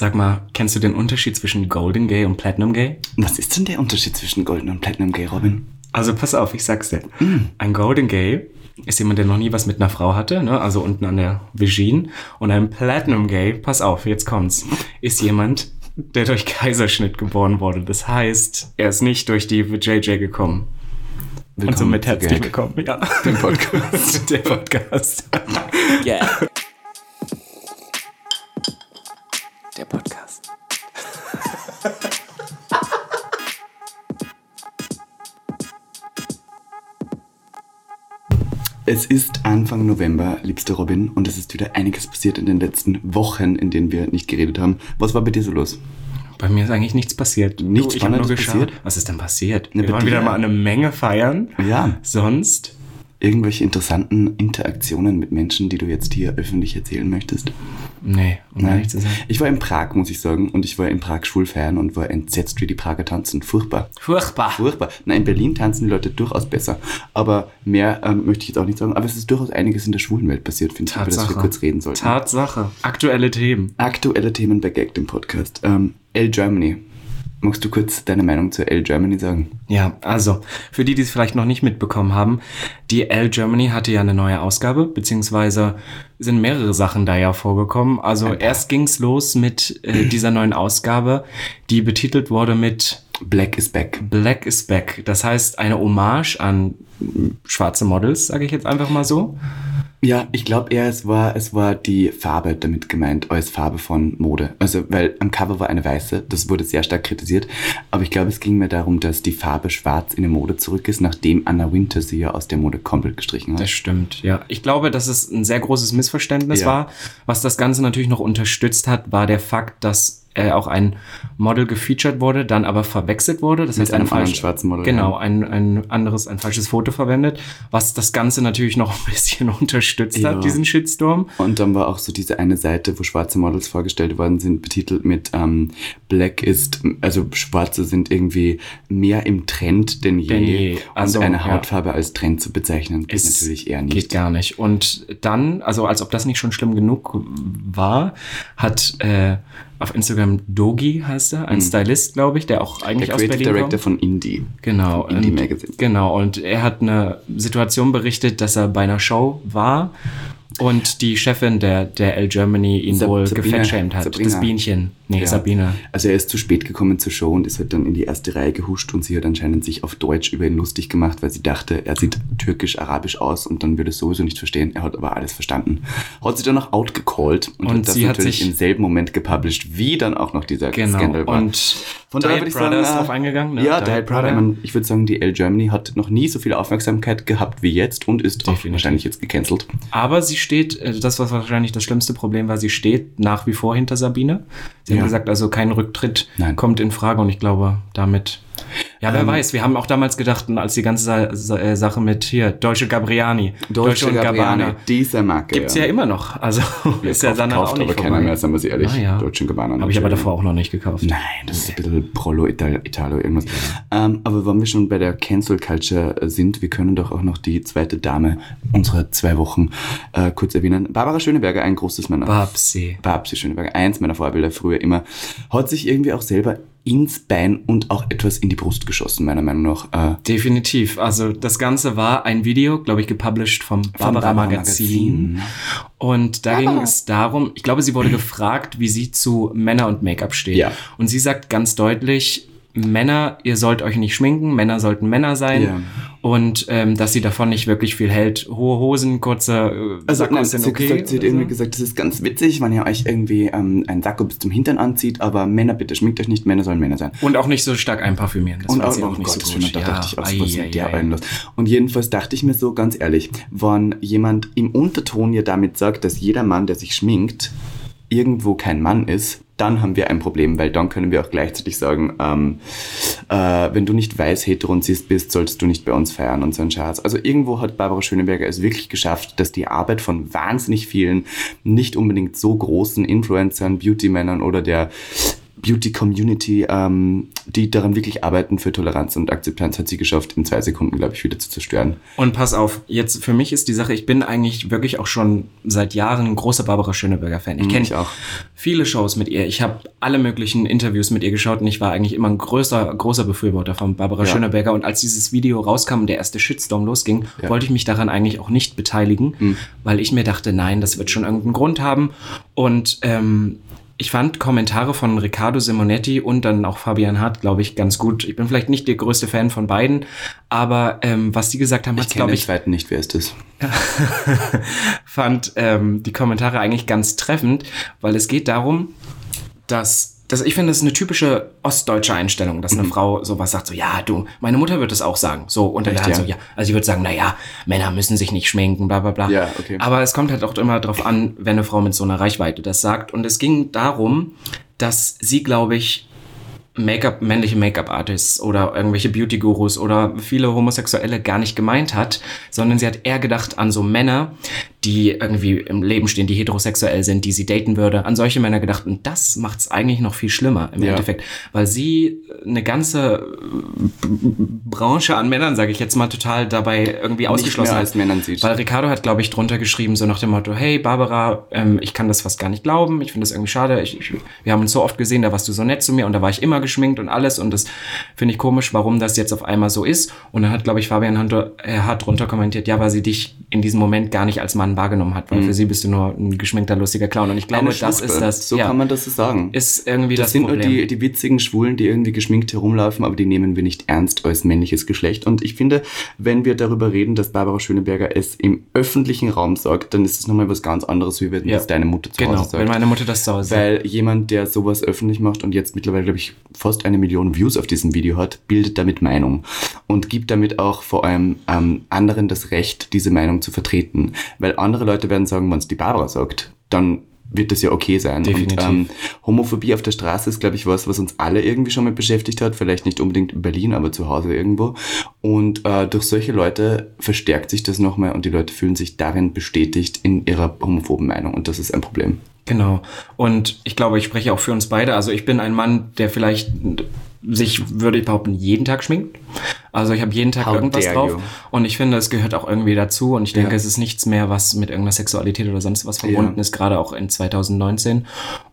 Sag mal, kennst du den Unterschied zwischen Golden Gay und Platinum Gay? Was ist denn der Unterschied zwischen Golden und Platinum Gay, Robin? Also pass auf, ich sag's dir. Ein Golden Gay ist jemand, der noch nie was mit einer Frau hatte, ne? also unten an der Vagine. Und ein Platinum Gay, pass auf, jetzt kommt's, ist jemand, der durch Kaiserschnitt geboren wurde. Das heißt, er ist nicht durch die JJ gekommen. Und Willkommen somit zu herzlich willkommen, ja. Dem Podcast. der Podcast. Yeah. Es ist Anfang November, liebster Robin, und es ist wieder einiges passiert in den letzten Wochen, in denen wir nicht geredet haben. Was war bei dir so los? Bei mir ist eigentlich nichts passiert. Nichts nur Spannendes passiert? Was ist denn passiert? Ne, wir waren wieder mal eine Menge feiern. Ja. Sonst? Irgendwelche interessanten Interaktionen mit Menschen, die du jetzt hier öffentlich erzählen möchtest? Nee, um ehrlich zu sein. Ich war in Prag, muss ich sagen, und ich war in Prag schwul feiern und war entsetzt, wie die Prager tanzen. Furchtbar. Furchtbar. Furchtbar. Na, in Berlin tanzen die Leute durchaus besser. Aber mehr ähm, möchte ich jetzt auch nicht sagen. Aber es ist durchaus einiges in der schwulen Welt passiert, finde ich, über das wir kurz reden sollten. Tatsache. Aktuelle Themen. Aktuelle Themen bei Gag, dem Podcast. Ähm, L Germany. Magst du kurz deine Meinung zur L Germany sagen? Ja, also, für die, die es vielleicht noch nicht mitbekommen haben, die L Germany hatte ja eine neue Ausgabe, beziehungsweise sind mehrere Sachen da ja vorgekommen. Also erst ging's los mit äh, dieser neuen Ausgabe, die betitelt wurde mit Black is back. Black is Back. Das heißt, eine Hommage an schwarze Models, sage ich jetzt einfach mal so. Ja, ich glaube eher, es war, es war die Farbe damit gemeint, als Farbe von Mode. Also, weil am Cover war eine weiße, das wurde sehr stark kritisiert. Aber ich glaube, es ging mir darum, dass die Farbe schwarz in die Mode zurück ist, nachdem Anna Winter sie ja aus der Mode komplett gestrichen hat. Das stimmt, ja. Ich glaube, dass es ein sehr großes Missverständnis Ja. war. Was das Ganze natürlich noch unterstützt hat, war der Fakt, dass äh, auch ein Model gefeatured wurde, dann aber verwechselt wurde. Das Mit heißt, eine einem anderen falsche, schwarzen Model, Genau, ja. ein, ein anderes, ein falsches Foto verwendet, was das Ganze natürlich noch ein bisschen unterstützt Ja. hat, diesen Shitstorm. Und dann war auch so diese eine Seite, wo schwarze Models vorgestellt worden sind, betitelt mit ähm, Black ist, also Schwarze sind irgendwie mehr im Trend denn je. Denn je. Also, und eine ja. Hautfarbe als Trend zu bezeichnen, geht Es natürlich eher nicht. Geht gar nicht. Und dann, also als ob das nicht schon schlimm genug war, hat äh, auf Instagram Dogi heißt er, ein Stylist, glaube ich, der auch eigentlich Mhm. Der aus Creative Berlin Director kommt. von Indie. Genau. Vom Indie und- Magazine. Genau, und er hat eine Situation berichtet, dass er bei einer Show war und die Chefin der, der L Germany ihn Sab- wohl Sabine. gefettshamed hat. Sabrina. Das Bienchen. Nee, Ja. Sabine. Also er ist zu spät gekommen zur Show und ist halt dann in die erste Reihe gehuscht und sie hat anscheinend sich auf Deutsch über ihn lustig gemacht, weil sie dachte, er sieht türkisch-arabisch aus und dann würde es sowieso nicht verstehen. Er hat aber alles verstanden. Hat sie dann auch outgecallt und, Und hat das sie hat natürlich sich- im selben Moment gepublished, wie dann auch noch dieser Genau. Skandal war. Und Von daher würde ich Brother sagen, ist äh, drauf eingegangen. Ne? Ja, Brother. Ich, mein, ich würde sagen, die L Germany hat noch nie so viel Aufmerksamkeit gehabt wie jetzt und ist auch wahrscheinlich jetzt gecancelt. Aber sie steht, äh, das was wahrscheinlich das schlimmste Problem war, sie steht nach wie vor hinter Sabine. Sie Ja. gesagt, also kein Rücktritt Nein. kommt in Frage und ich glaube, damit. Ja, wer Ähm, weiß, wir haben auch damals gedacht, als die ganze Sa Sa äh, Sache mit hier, Deutsche Gabriani, Deutsche Gabbana, dieser Marke. Gibt's ja. immer noch. Also ist ja dann kauft auch nicht aber keiner mehr, sagen wir sie ehrlich. Ah, ja. Deutsche Gabbana. Habe ich aber davor auch noch nicht gekauft. Nein, das ist ein bisschen Prolo Ital Italo irgendwas. Ähm, aber wenn wir schon bei der Cancel Culture äh, sind, wir können doch auch noch die zweite Dame unserer zwei Wochen äh, kurz erwähnen. Barbara Schöneberger, ein großes Männer. Babsi. Babsi Schöneberger, eins meiner Vorbilder früher immer, hat sich irgendwie auch selber ins Bein und auch etwas in die Brust geschossen, meiner Meinung nach. Äh, Definitiv. Also das Ganze war ein Video, glaube ich, gepublished vom Barbara, Barbara Magazin. Magazin. Und da ging es darum, ich glaube, sie wurde gefragt, wie sie zu Männer und Make-up steht. Ja. Und sie sagt ganz deutlich, Männer, ihr sollt euch nicht schminken, Männer sollten Männer sein. Ja. Und ähm, dass sie davon nicht wirklich viel hält. Hohe Hosen, kurze äh, Also nein, sind hat okay. gesagt, sie hat oder irgendwie so. gesagt, das ist ganz witzig, wenn ihr euch irgendwie ähm, einen Sakko bis zum Hintern anzieht, aber Männer, bitte schminkt euch nicht, Männer sollen Männer sein. Und auch nicht so stark einparfümieren. Das und auch, sie oh auch nicht Gott, so schön, gut. da dachte ich auch, was mit der allen los. Und jedenfalls dachte ich mir so, ganz ehrlich, wenn jemand im Unterton ja damit sagt, dass jeder Mann, der sich schminkt, irgendwo kein Mann ist, dann haben wir ein Problem, weil dann können wir auch gleichzeitig sagen, ähm, äh, wenn du nicht weiß hetero und cis bist, solltest du nicht bei uns feiern und so ein Schatz. Also irgendwo hat Barbara Schöneberger es wirklich geschafft, dass die Arbeit von wahnsinnig vielen, nicht unbedingt so großen Influencern, Beauty-Männern oder der Beauty-Community, ähm, die daran wirklich arbeiten für Toleranz und Akzeptanz, hat sie geschafft, in zwei Sekunden, glaube ich, wieder zu zerstören. Und pass auf, jetzt für mich ist die Sache, ich bin eigentlich wirklich auch schon seit Jahren ein großer Barbara Schöneberger-Fan. Ich kenne auch. viele Shows mit ihr. Ich habe alle möglichen Interviews mit ihr geschaut und ich war eigentlich immer ein größer, großer Befürworter von Barbara Ja. Schöneberger. Und als dieses Video rauskam und der erste Shitstorm losging, wollte ich mich daran eigentlich auch nicht beteiligen, Mhm. weil ich mir dachte, nein, das wird schon irgendeinen Grund haben. Und ähm, ich fand Kommentare von Riccardo Simonetti und dann auch Fabian Hart, glaube ich, ganz gut. Ich bin vielleicht nicht der größte Fan von beiden, aber ähm, was die gesagt haben, Ich glaube den ich, zweiten nicht, wer ist das? fand ähm, die Kommentare eigentlich ganz treffend, weil es geht darum, dass das, ich finde, das ist eine typische ostdeutsche Einstellung, dass eine Mhm. Frau sowas sagt, so, ja, du, meine Mutter wird es auch sagen. So, und dann Echt, halt ja? so, ja. Also sie wird sagen, na ja, Männer müssen sich nicht schminken, bla, bla, bla. Ja, okay. Aber es kommt halt auch immer drauf an, wenn eine Frau mit so einer Reichweite das sagt. Und es ging darum, dass sie, glaube ich, Make-up, männliche Make-up-Artists oder irgendwelche Beauty-Gurus oder viele Homosexuelle gar nicht gemeint hat, sondern sie hat eher gedacht an so Männer, die irgendwie im Leben stehen, die heterosexuell sind, die sie daten würde, an solche Männer gedacht. Und das macht es eigentlich noch viel schlimmer im Ja. Endeffekt, weil sie eine ganze äh, Branche an Männern, sage ich jetzt mal, total dabei irgendwie ausgeschlossen hat. als Männern sieht. Weil Ricardo hat, glaube ich, drunter geschrieben, so nach dem Motto, hey Barbara, ähm, ich kann das fast gar nicht glauben, ich finde das irgendwie schade, ich, ich, wir haben uns so oft gesehen, da warst du so nett zu mir und da war ich immer geschminkt und alles und das finde ich komisch, warum das jetzt auf einmal so ist. Und dann hat, glaube ich, Fabian Hunter, er hat drunter kommentiert, ja, weil sie dich in diesem Moment gar nicht als Mann wahrgenommen hat, weil für sie bist du nur ein geschminkter, lustiger Clown. Und ich glaube, Mhm. Das ist das, So ja, kann man das so sagen. ist irgendwie das, Das sind Problem. nur die, die witzigen Schwulen, die irgendwie geschminkt herumlaufen, aber die nehmen wir nicht ernst als männliches Geschlecht. Und ich finde, wenn wir darüber reden, dass Barbara Schöneberger es im öffentlichen Raum sagt, dann ist es nochmal was ganz anderes, wie wenn Ja. das deine Mutter zu genau, Hause sagt. wenn meine Mutter das zu Hause sagt. Weil jemand, der sowas öffentlich macht und jetzt mittlerweile, glaube ich, fast eine Million Views auf diesem Video hat, bildet damit Meinung und gibt damit auch vor allem ähm, anderen das Recht, diese Meinung zu vertreten. Weil andere Leute werden sagen, wenn es die Barbara sagt, dann wird das ja okay sein. Definitiv. Und ähm, Homophobie auf der Straße ist, glaube ich, was, was uns alle irgendwie schon mal beschäftigt hat. Vielleicht nicht unbedingt in Berlin, aber zu Hause irgendwo. Und äh, durch solche Leute verstärkt sich das nochmal und die Leute fühlen sich darin bestätigt in ihrer homophoben Meinung. Und das ist ein Problem. Genau. Und ich glaube, ich spreche auch für uns beide. Also ich bin ein Mann, der vielleicht sich, würde ich behaupten, jeden Tag schminkt. Also ich habe jeden Tag How irgendwas drauf. you. Und ich finde, es gehört auch irgendwie dazu. Und ich denke, Ja. es ist nichts mehr, was mit irgendeiner Sexualität oder sonst was verbunden Ja. ist, gerade auch in 2019.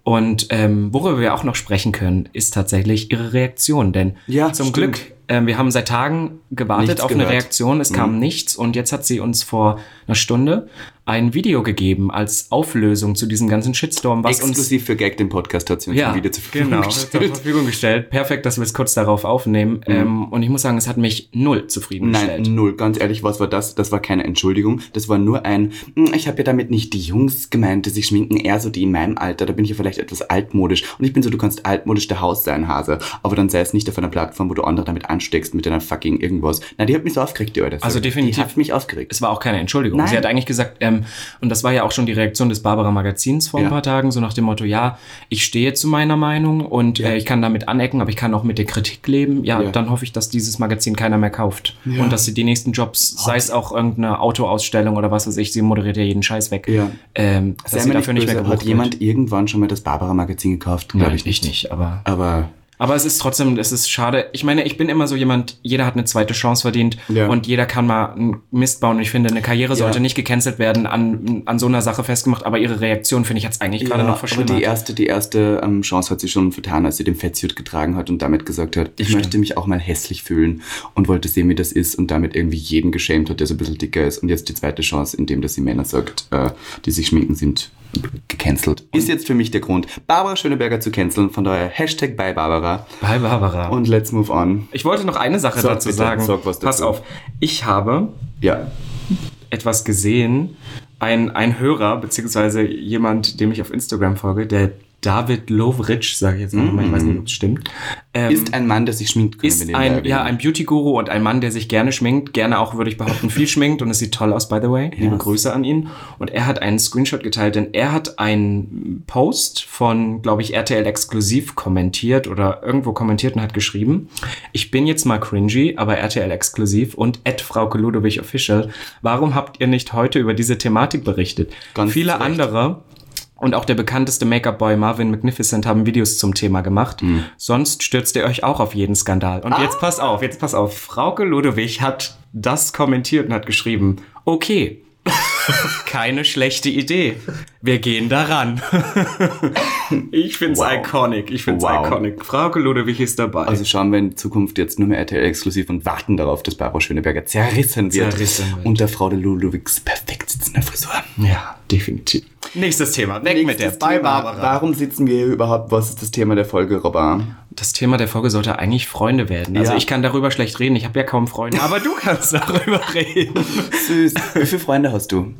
Und ähm, worüber wir auch noch sprechen können, ist tatsächlich ihre Reaktion. Denn Ja, zum stimmt. Glück, ähm, wir haben seit Tagen gewartet Nichts auf eine gehört. Mhm. Reaktion. Es kam nichts. Und jetzt hat sie uns vor einer Stunde ein Video gegeben als Auflösung zu diesem ganzen Shitstorm, was uns Exklusiv für Gag den Podcast hat sie uns ja, ein Video zur Verfügung genau, zur gestellt. Verfügung gestellt. Perfekt, dass wir es kurz darauf aufnehmen. Ähm, und ich muss sagen, es hat mich null Nein, zufriedengestellt. null. Ganz ehrlich, was war das? Das war keine Entschuldigung. Das war nur ein, "Hm, ich habe ja damit nicht die Jungs gemeint, die sich schminken, eher so die in meinem Alter. Da bin ich ja vielleicht etwas altmodisch. Und ich bin so, du kannst altmodisch der Haus sein, Hase. Aber dann sei es nicht auf einer Plattform, wo du andere damit ansteckst mit deiner fucking irgendwas. Na, die hat mich so aufgeregt, die Alte. Also definitiv. Die hat mich aufgeregt. Es war auch keine Entschuldigung. Nein. Sie hat eigentlich gesagt, ähm, und das war ja auch schon die Reaktion des Barbara Magazins vor ein Ja. paar Tagen, so nach dem Motto, ja, ich stehe zu meiner Meinung und äh, ich kann damit anecken, aber ich kann auch mit der Kritik leben. Ja, Ja. dann hoffe ich, dass dieses Magazin keiner mehr kauft. Und dass sie die nächsten Jobs, sei es auch irgendeine Autoausstellung oder was weiß ich, sie moderiert ja jeden Scheiß weg, Ja. ähm, dass sie mir dafür nicht mehr böse, gebucht Hat jemand irgendwann schon mal das Barbara-Magazin gekauft? Glaube ich nicht. nicht, aber Aber Aber es ist trotzdem, es ist schade. Ich meine, ich bin immer so jemand, jeder hat eine zweite Chance verdient Ja. und jeder kann mal einen Mist bauen. Und ich finde, eine Karriere sollte Ja. nicht gecancelt werden, an, an so einer Sache festgemacht. Aber ihre Reaktion, finde ich, hat es eigentlich gerade noch aber verschlimmert. die erste, die erste ähm, Chance hat sie schon vertan, als sie den Fettsuit getragen hat und damit gesagt hat, ich Stimmt. möchte mich auch mal hässlich fühlen und wollte sehen, wie das ist und damit irgendwie jeden geschämt hat, der so ein bisschen dicker ist. Und jetzt die zweite Chance, indem dass sie Männer sagt, äh, die sich schminken, sind gecancelt. Ist jetzt für mich der Grund, Barbara Schöneberger zu canceln. Von daher Hashtag bei Barbara. Bei Barbara. Und let's move on. ich wollte noch eine Sache Sag dazu bitte, sagen. sag was Pass auf. Ich habe Ja. etwas gesehen. Ein, ein Hörer, beziehungsweise jemand, dem ich auf Instagram folge, der David Lovric, sage ich jetzt einfach mal, ich weiß nicht, ob es stimmt. Ähm, Ist ein Mann, der sich schminkt, ist ein, ja, ein Beauty-Guru und ein Mann, der sich gerne schminkt. Gerne auch, würde ich behaupten, viel schminkt und es sieht toll aus, by the way. Liebe Grüße an ihn. Und er hat einen Screenshot geteilt, denn er hat einen Post von, glaube ich, RTL Exklusiv kommentiert oder irgendwo kommentiert und hat geschrieben, ich bin jetzt mal cringy, aber RTL Exklusiv und Ed Frauke Ludwig Official, warum habt ihr nicht heute über diese Thematik berichtet? Ganz Viele Recht. andere und auch der bekannteste Make-up-Boy Marvin Magnificent haben Videos zum Thema gemacht. Sonst stürzt ihr euch auch auf jeden Skandal. Und jetzt pass auf, jetzt pass auf. Frauke Ludewig hat das kommentiert und hat geschrieben, okay, keine schlechte Idee. Wir gehen daran. ich find's Wow. iconic. Ich find's Wow. iconic. Frauke Ludewig ist dabei. Also schauen wir in Zukunft jetzt nur mehr RTL exklusiv und warten darauf, dass Barbara Schöneberger zerrissen wird. Zerrissen wird. Und der Frau de Ludovics perfekt sitzende Frisur. ja, definitiv. Nächstes Thema. Weg mit der Nächstes Thema. Barbara. Warum sitzen wir hier überhaupt? Was ist das Thema der Folge, Robert? Das Thema der Folge sollte eigentlich Freunde werden. Also Ja. ich kann darüber schlecht reden. Ich habe ja kaum Freunde. Aber du kannst darüber reden. Süß. Wie viele Freunde hast du?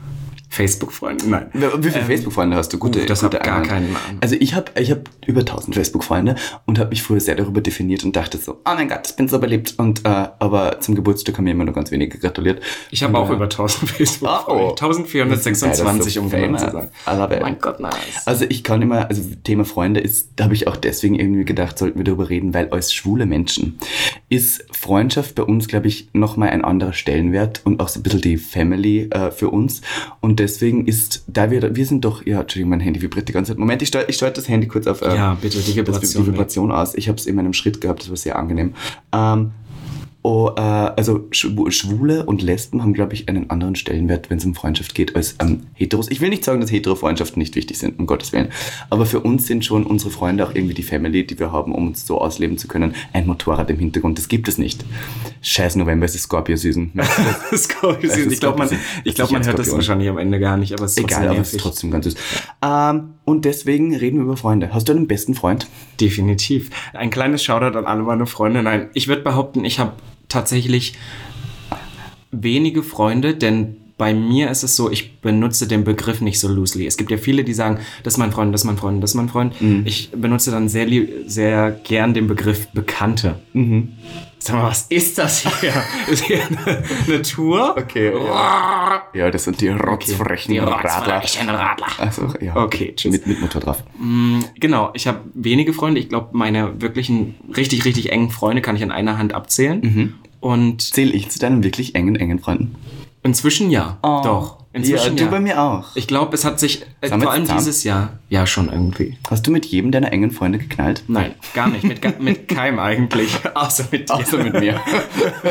Facebook-Freunde, nein. Wie viele Facebook-Freunde hast du? Gute, uh, das gute gar keinen. Also ich habe ich hab über 1000 Facebook-Freunde und habe mich früher sehr darüber definiert und dachte so, oh mein Gott, ich bin so beliebt. Und, äh, aber zum Geburtstag haben mir immer nur ganz wenige gratuliert. Ich habe auch äh, über 1000 Facebook-Freunde. Oh, oh. 1426, um genau zu sein. I love it. Mein Gott, nice. Also ich kann immer, also Thema Freunde ist, da habe ich auch deswegen irgendwie gedacht, sollten wir darüber reden, weil als schwule Menschen ist Freundschaft bei uns, glaube ich, nochmal ein anderer Stellenwert und auch so ein bisschen die Family äh, für uns. Und deswegen ist, da wir, wir sind doch, ja, Entschuldigung, mein Handy vibriert die ganze Zeit. Moment, ich steuere ich steuer das Handy kurz auf äh, Ja, bitte, die Vibration. die Vibration aus. Ich habe es in meinem Schritt gehabt, das war sehr angenehm. Ähm, Oh, äh, also Schw- Schwule und Lesben haben, glaube ich, einen anderen Stellenwert, wenn es um Freundschaft geht, als ähm, Heteros. Ich will nicht sagen, dass Hetero-Freundschaften nicht wichtig sind, um Gottes Willen. Aber für uns sind schon unsere Freunde auch irgendwie die Family, die wir haben, um uns so ausleben zu können. Ein Motorrad im Hintergrund, das gibt es nicht. Scheiß November, es ist Scorpio-Season. Scorpio Es ist ich glaube, man, ich glaub, man hört das wahrscheinlich am Ende gar nicht, aber es ist Egal, aber es ist trotzdem ganz süß. Ähm, und deswegen reden wir über Freunde. Hast du einen besten Freund? Definitiv. Ein kleines Shoutout an alle meine Freunde. Nein, ich würde behaupten, ich habe tatsächlich wenige Freunde, denn bei mir ist es so, ich benutze den Begriff nicht so loosely. Es gibt ja viele, die sagen, das ist mein Freund, das ist mein Freund, das ist mein Freund. Ich benutze dann sehr, sehr gern den Begriff Bekannte. Sag mal, was ist das hier? ist hier eine, eine Tour? Okay, Ja, das sind die rotzfrechen Die Radler. Radler. Also, ja. Okay, tschüss. Mit, mit Motor drauf. Genau, ich habe wenige Freunde. Ich glaube, meine wirklichen, richtig, richtig engen Freunde kann ich an einer Hand abzählen. Und Zähle ich zu deinen wirklich engen, engen Freunden? Inzwischen ja. Doch. Inzwischen ja, ja. du bei mir auch. Ich glaube, es hat sich äh, vor allem zusammen? dieses Jahr ja schon irgendwie. Hast du mit jedem deiner engen Freunde geknallt? Nein, gar nicht. Mit, mit keinem eigentlich. Außer mit dir. Außer mit mir.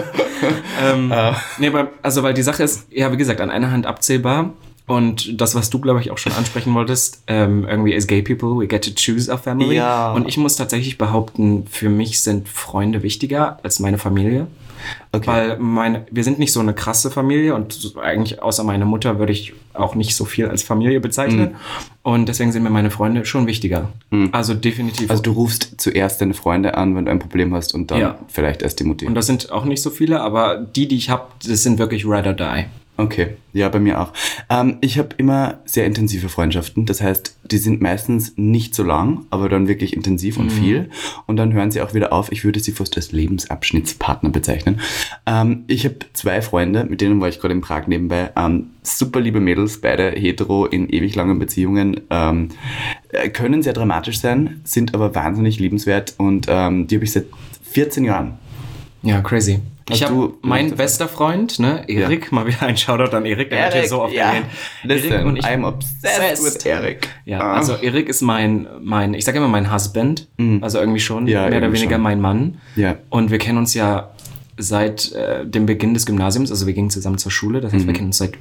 ähm, nee, aber, also, weil die Sache ist, ja, wie gesagt, an einer Hand abzählbar. Und das, was du, glaube ich, auch schon ansprechen wolltest, ähm, irgendwie as gay people, we get to choose our family. Ja. Und ich muss tatsächlich behaupten, für mich sind Freunde wichtiger als meine Familie. Okay. Weil meine, wir sind nicht so eine krasse Familie und eigentlich außer meiner Mutter würde ich auch nicht so viel als Familie bezeichnen. Mhm. Und deswegen sind mir meine Freunde schon wichtiger. Also definitiv. Also du rufst zuerst deine Freunde an, wenn du ein Problem hast und dann Ja. vielleicht erst die Mutti. und das sind auch nicht so viele, aber die, die ich habe, das sind wirklich ride or die. Okay, ja, bei mir auch. Ähm, ich habe immer sehr intensive Freundschaften. Das heißt, die sind meistens nicht so lang, aber dann wirklich intensiv und viel. Und dann hören sie auch wieder auf. Ich würde sie fast als Lebensabschnittspartner bezeichnen. Ähm, ich habe zwei Freunde, mit denen war ich gerade in Prag nebenbei. Ähm, super liebe Mädels, beide hetero in ewig langen Beziehungen. Ähm, äh, können sehr dramatisch sein, sind aber wahnsinnig liebenswert und ähm, die habe ich seit 14 Jahren. Ja, crazy. Hast ich habe du- bester Freund, ne, Erik, mal wieder ein Shoutout an Erik, der wird hier so oft erwähnt. Listen, und ich, I'm obsessed with Eric. ja, Ah. also Erik ist mein, mein, ich sage immer mein Husband, also irgendwie schon, Mhm. Ja, mehr oder weniger schon. mein Mann. Ja. Und wir kennen uns ja seit äh, dem Beginn des Gymnasiums, also wir gingen zusammen zur Schule, das heißt, Mhm. wir kennen uns seit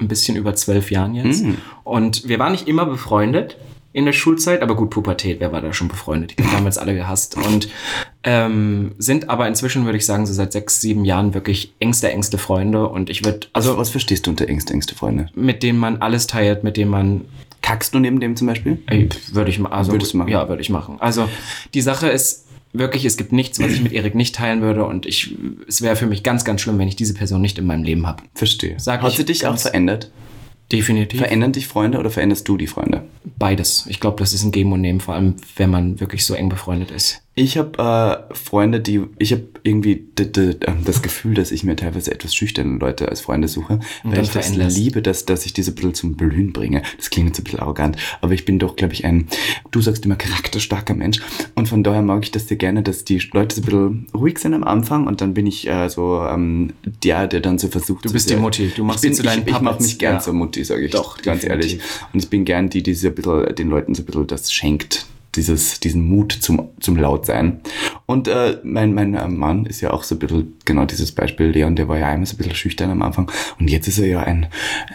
ein bisschen über zwölf Jahren jetzt. Und wir waren nicht immer befreundet in der Schulzeit, aber gut, Pubertät, wer war da schon befreundet? Die haben damals alle gehasst. Und ähm, sind aber inzwischen, würde ich sagen, so seit sechs, sieben Jahren wirklich engste, engste Freunde. Und ich würde, Also, was verstehst du unter engste, engste Freunde? mit denen man alles teilt, mit denen man Kackst du neben dem zum Beispiel? Würde ich also Würdest du machen? Ja, würde ich machen. Also die Sache ist wirklich, es gibt nichts, was ich mit Erik nicht teilen würde und ich es wäre für mich ganz ganz schlimm, wenn ich diese Person nicht in meinem Leben habe. Verstehe. Sag Hat sie dich auch verändert? Definitiv Verändern dich Freunde oder veränderst du die Freunde? Beides. Ich glaube, das ist ein Geben und Nehmen, vor allem wenn man wirklich so eng befreundet ist. Ich habe äh, Freunde, die, ich habe irgendwie ähm, das Gefühl, dass ich mir teilweise etwas schüchterne Leute als Freunde suche, weil dann ich das liebe, dass, dass ich diese ein bisschen zum Blühen bringe. Das klingt jetzt ein bisschen arrogant, aber ich bin doch, glaube ich, ein, du sagst immer charakterstarker Mensch und von daher mag ich das sehr gerne, dass die Leute so ein bisschen ruhig sind am Anfang und dann bin ich äh, so ähm, der, der dann so versucht Du bist die Mutti. Du machst ich bin, zu deinen ich, ich mache Puppets. mich gern Ja. zur Mutti, sage ich. Doch, ganz definitiv. ehrlich. Und ich bin gern die, die so ein bisschen, den Leuten so ein bisschen das schenkt. Dieses, diesen Mut zum, zum Lautsein. Und äh, mein, mein äh, Mann ist ja auch so ein bisschen genau dieses Beispiel. Leon, der war ja einmal so ein bisschen schüchtern am Anfang. Und jetzt ist er ja ein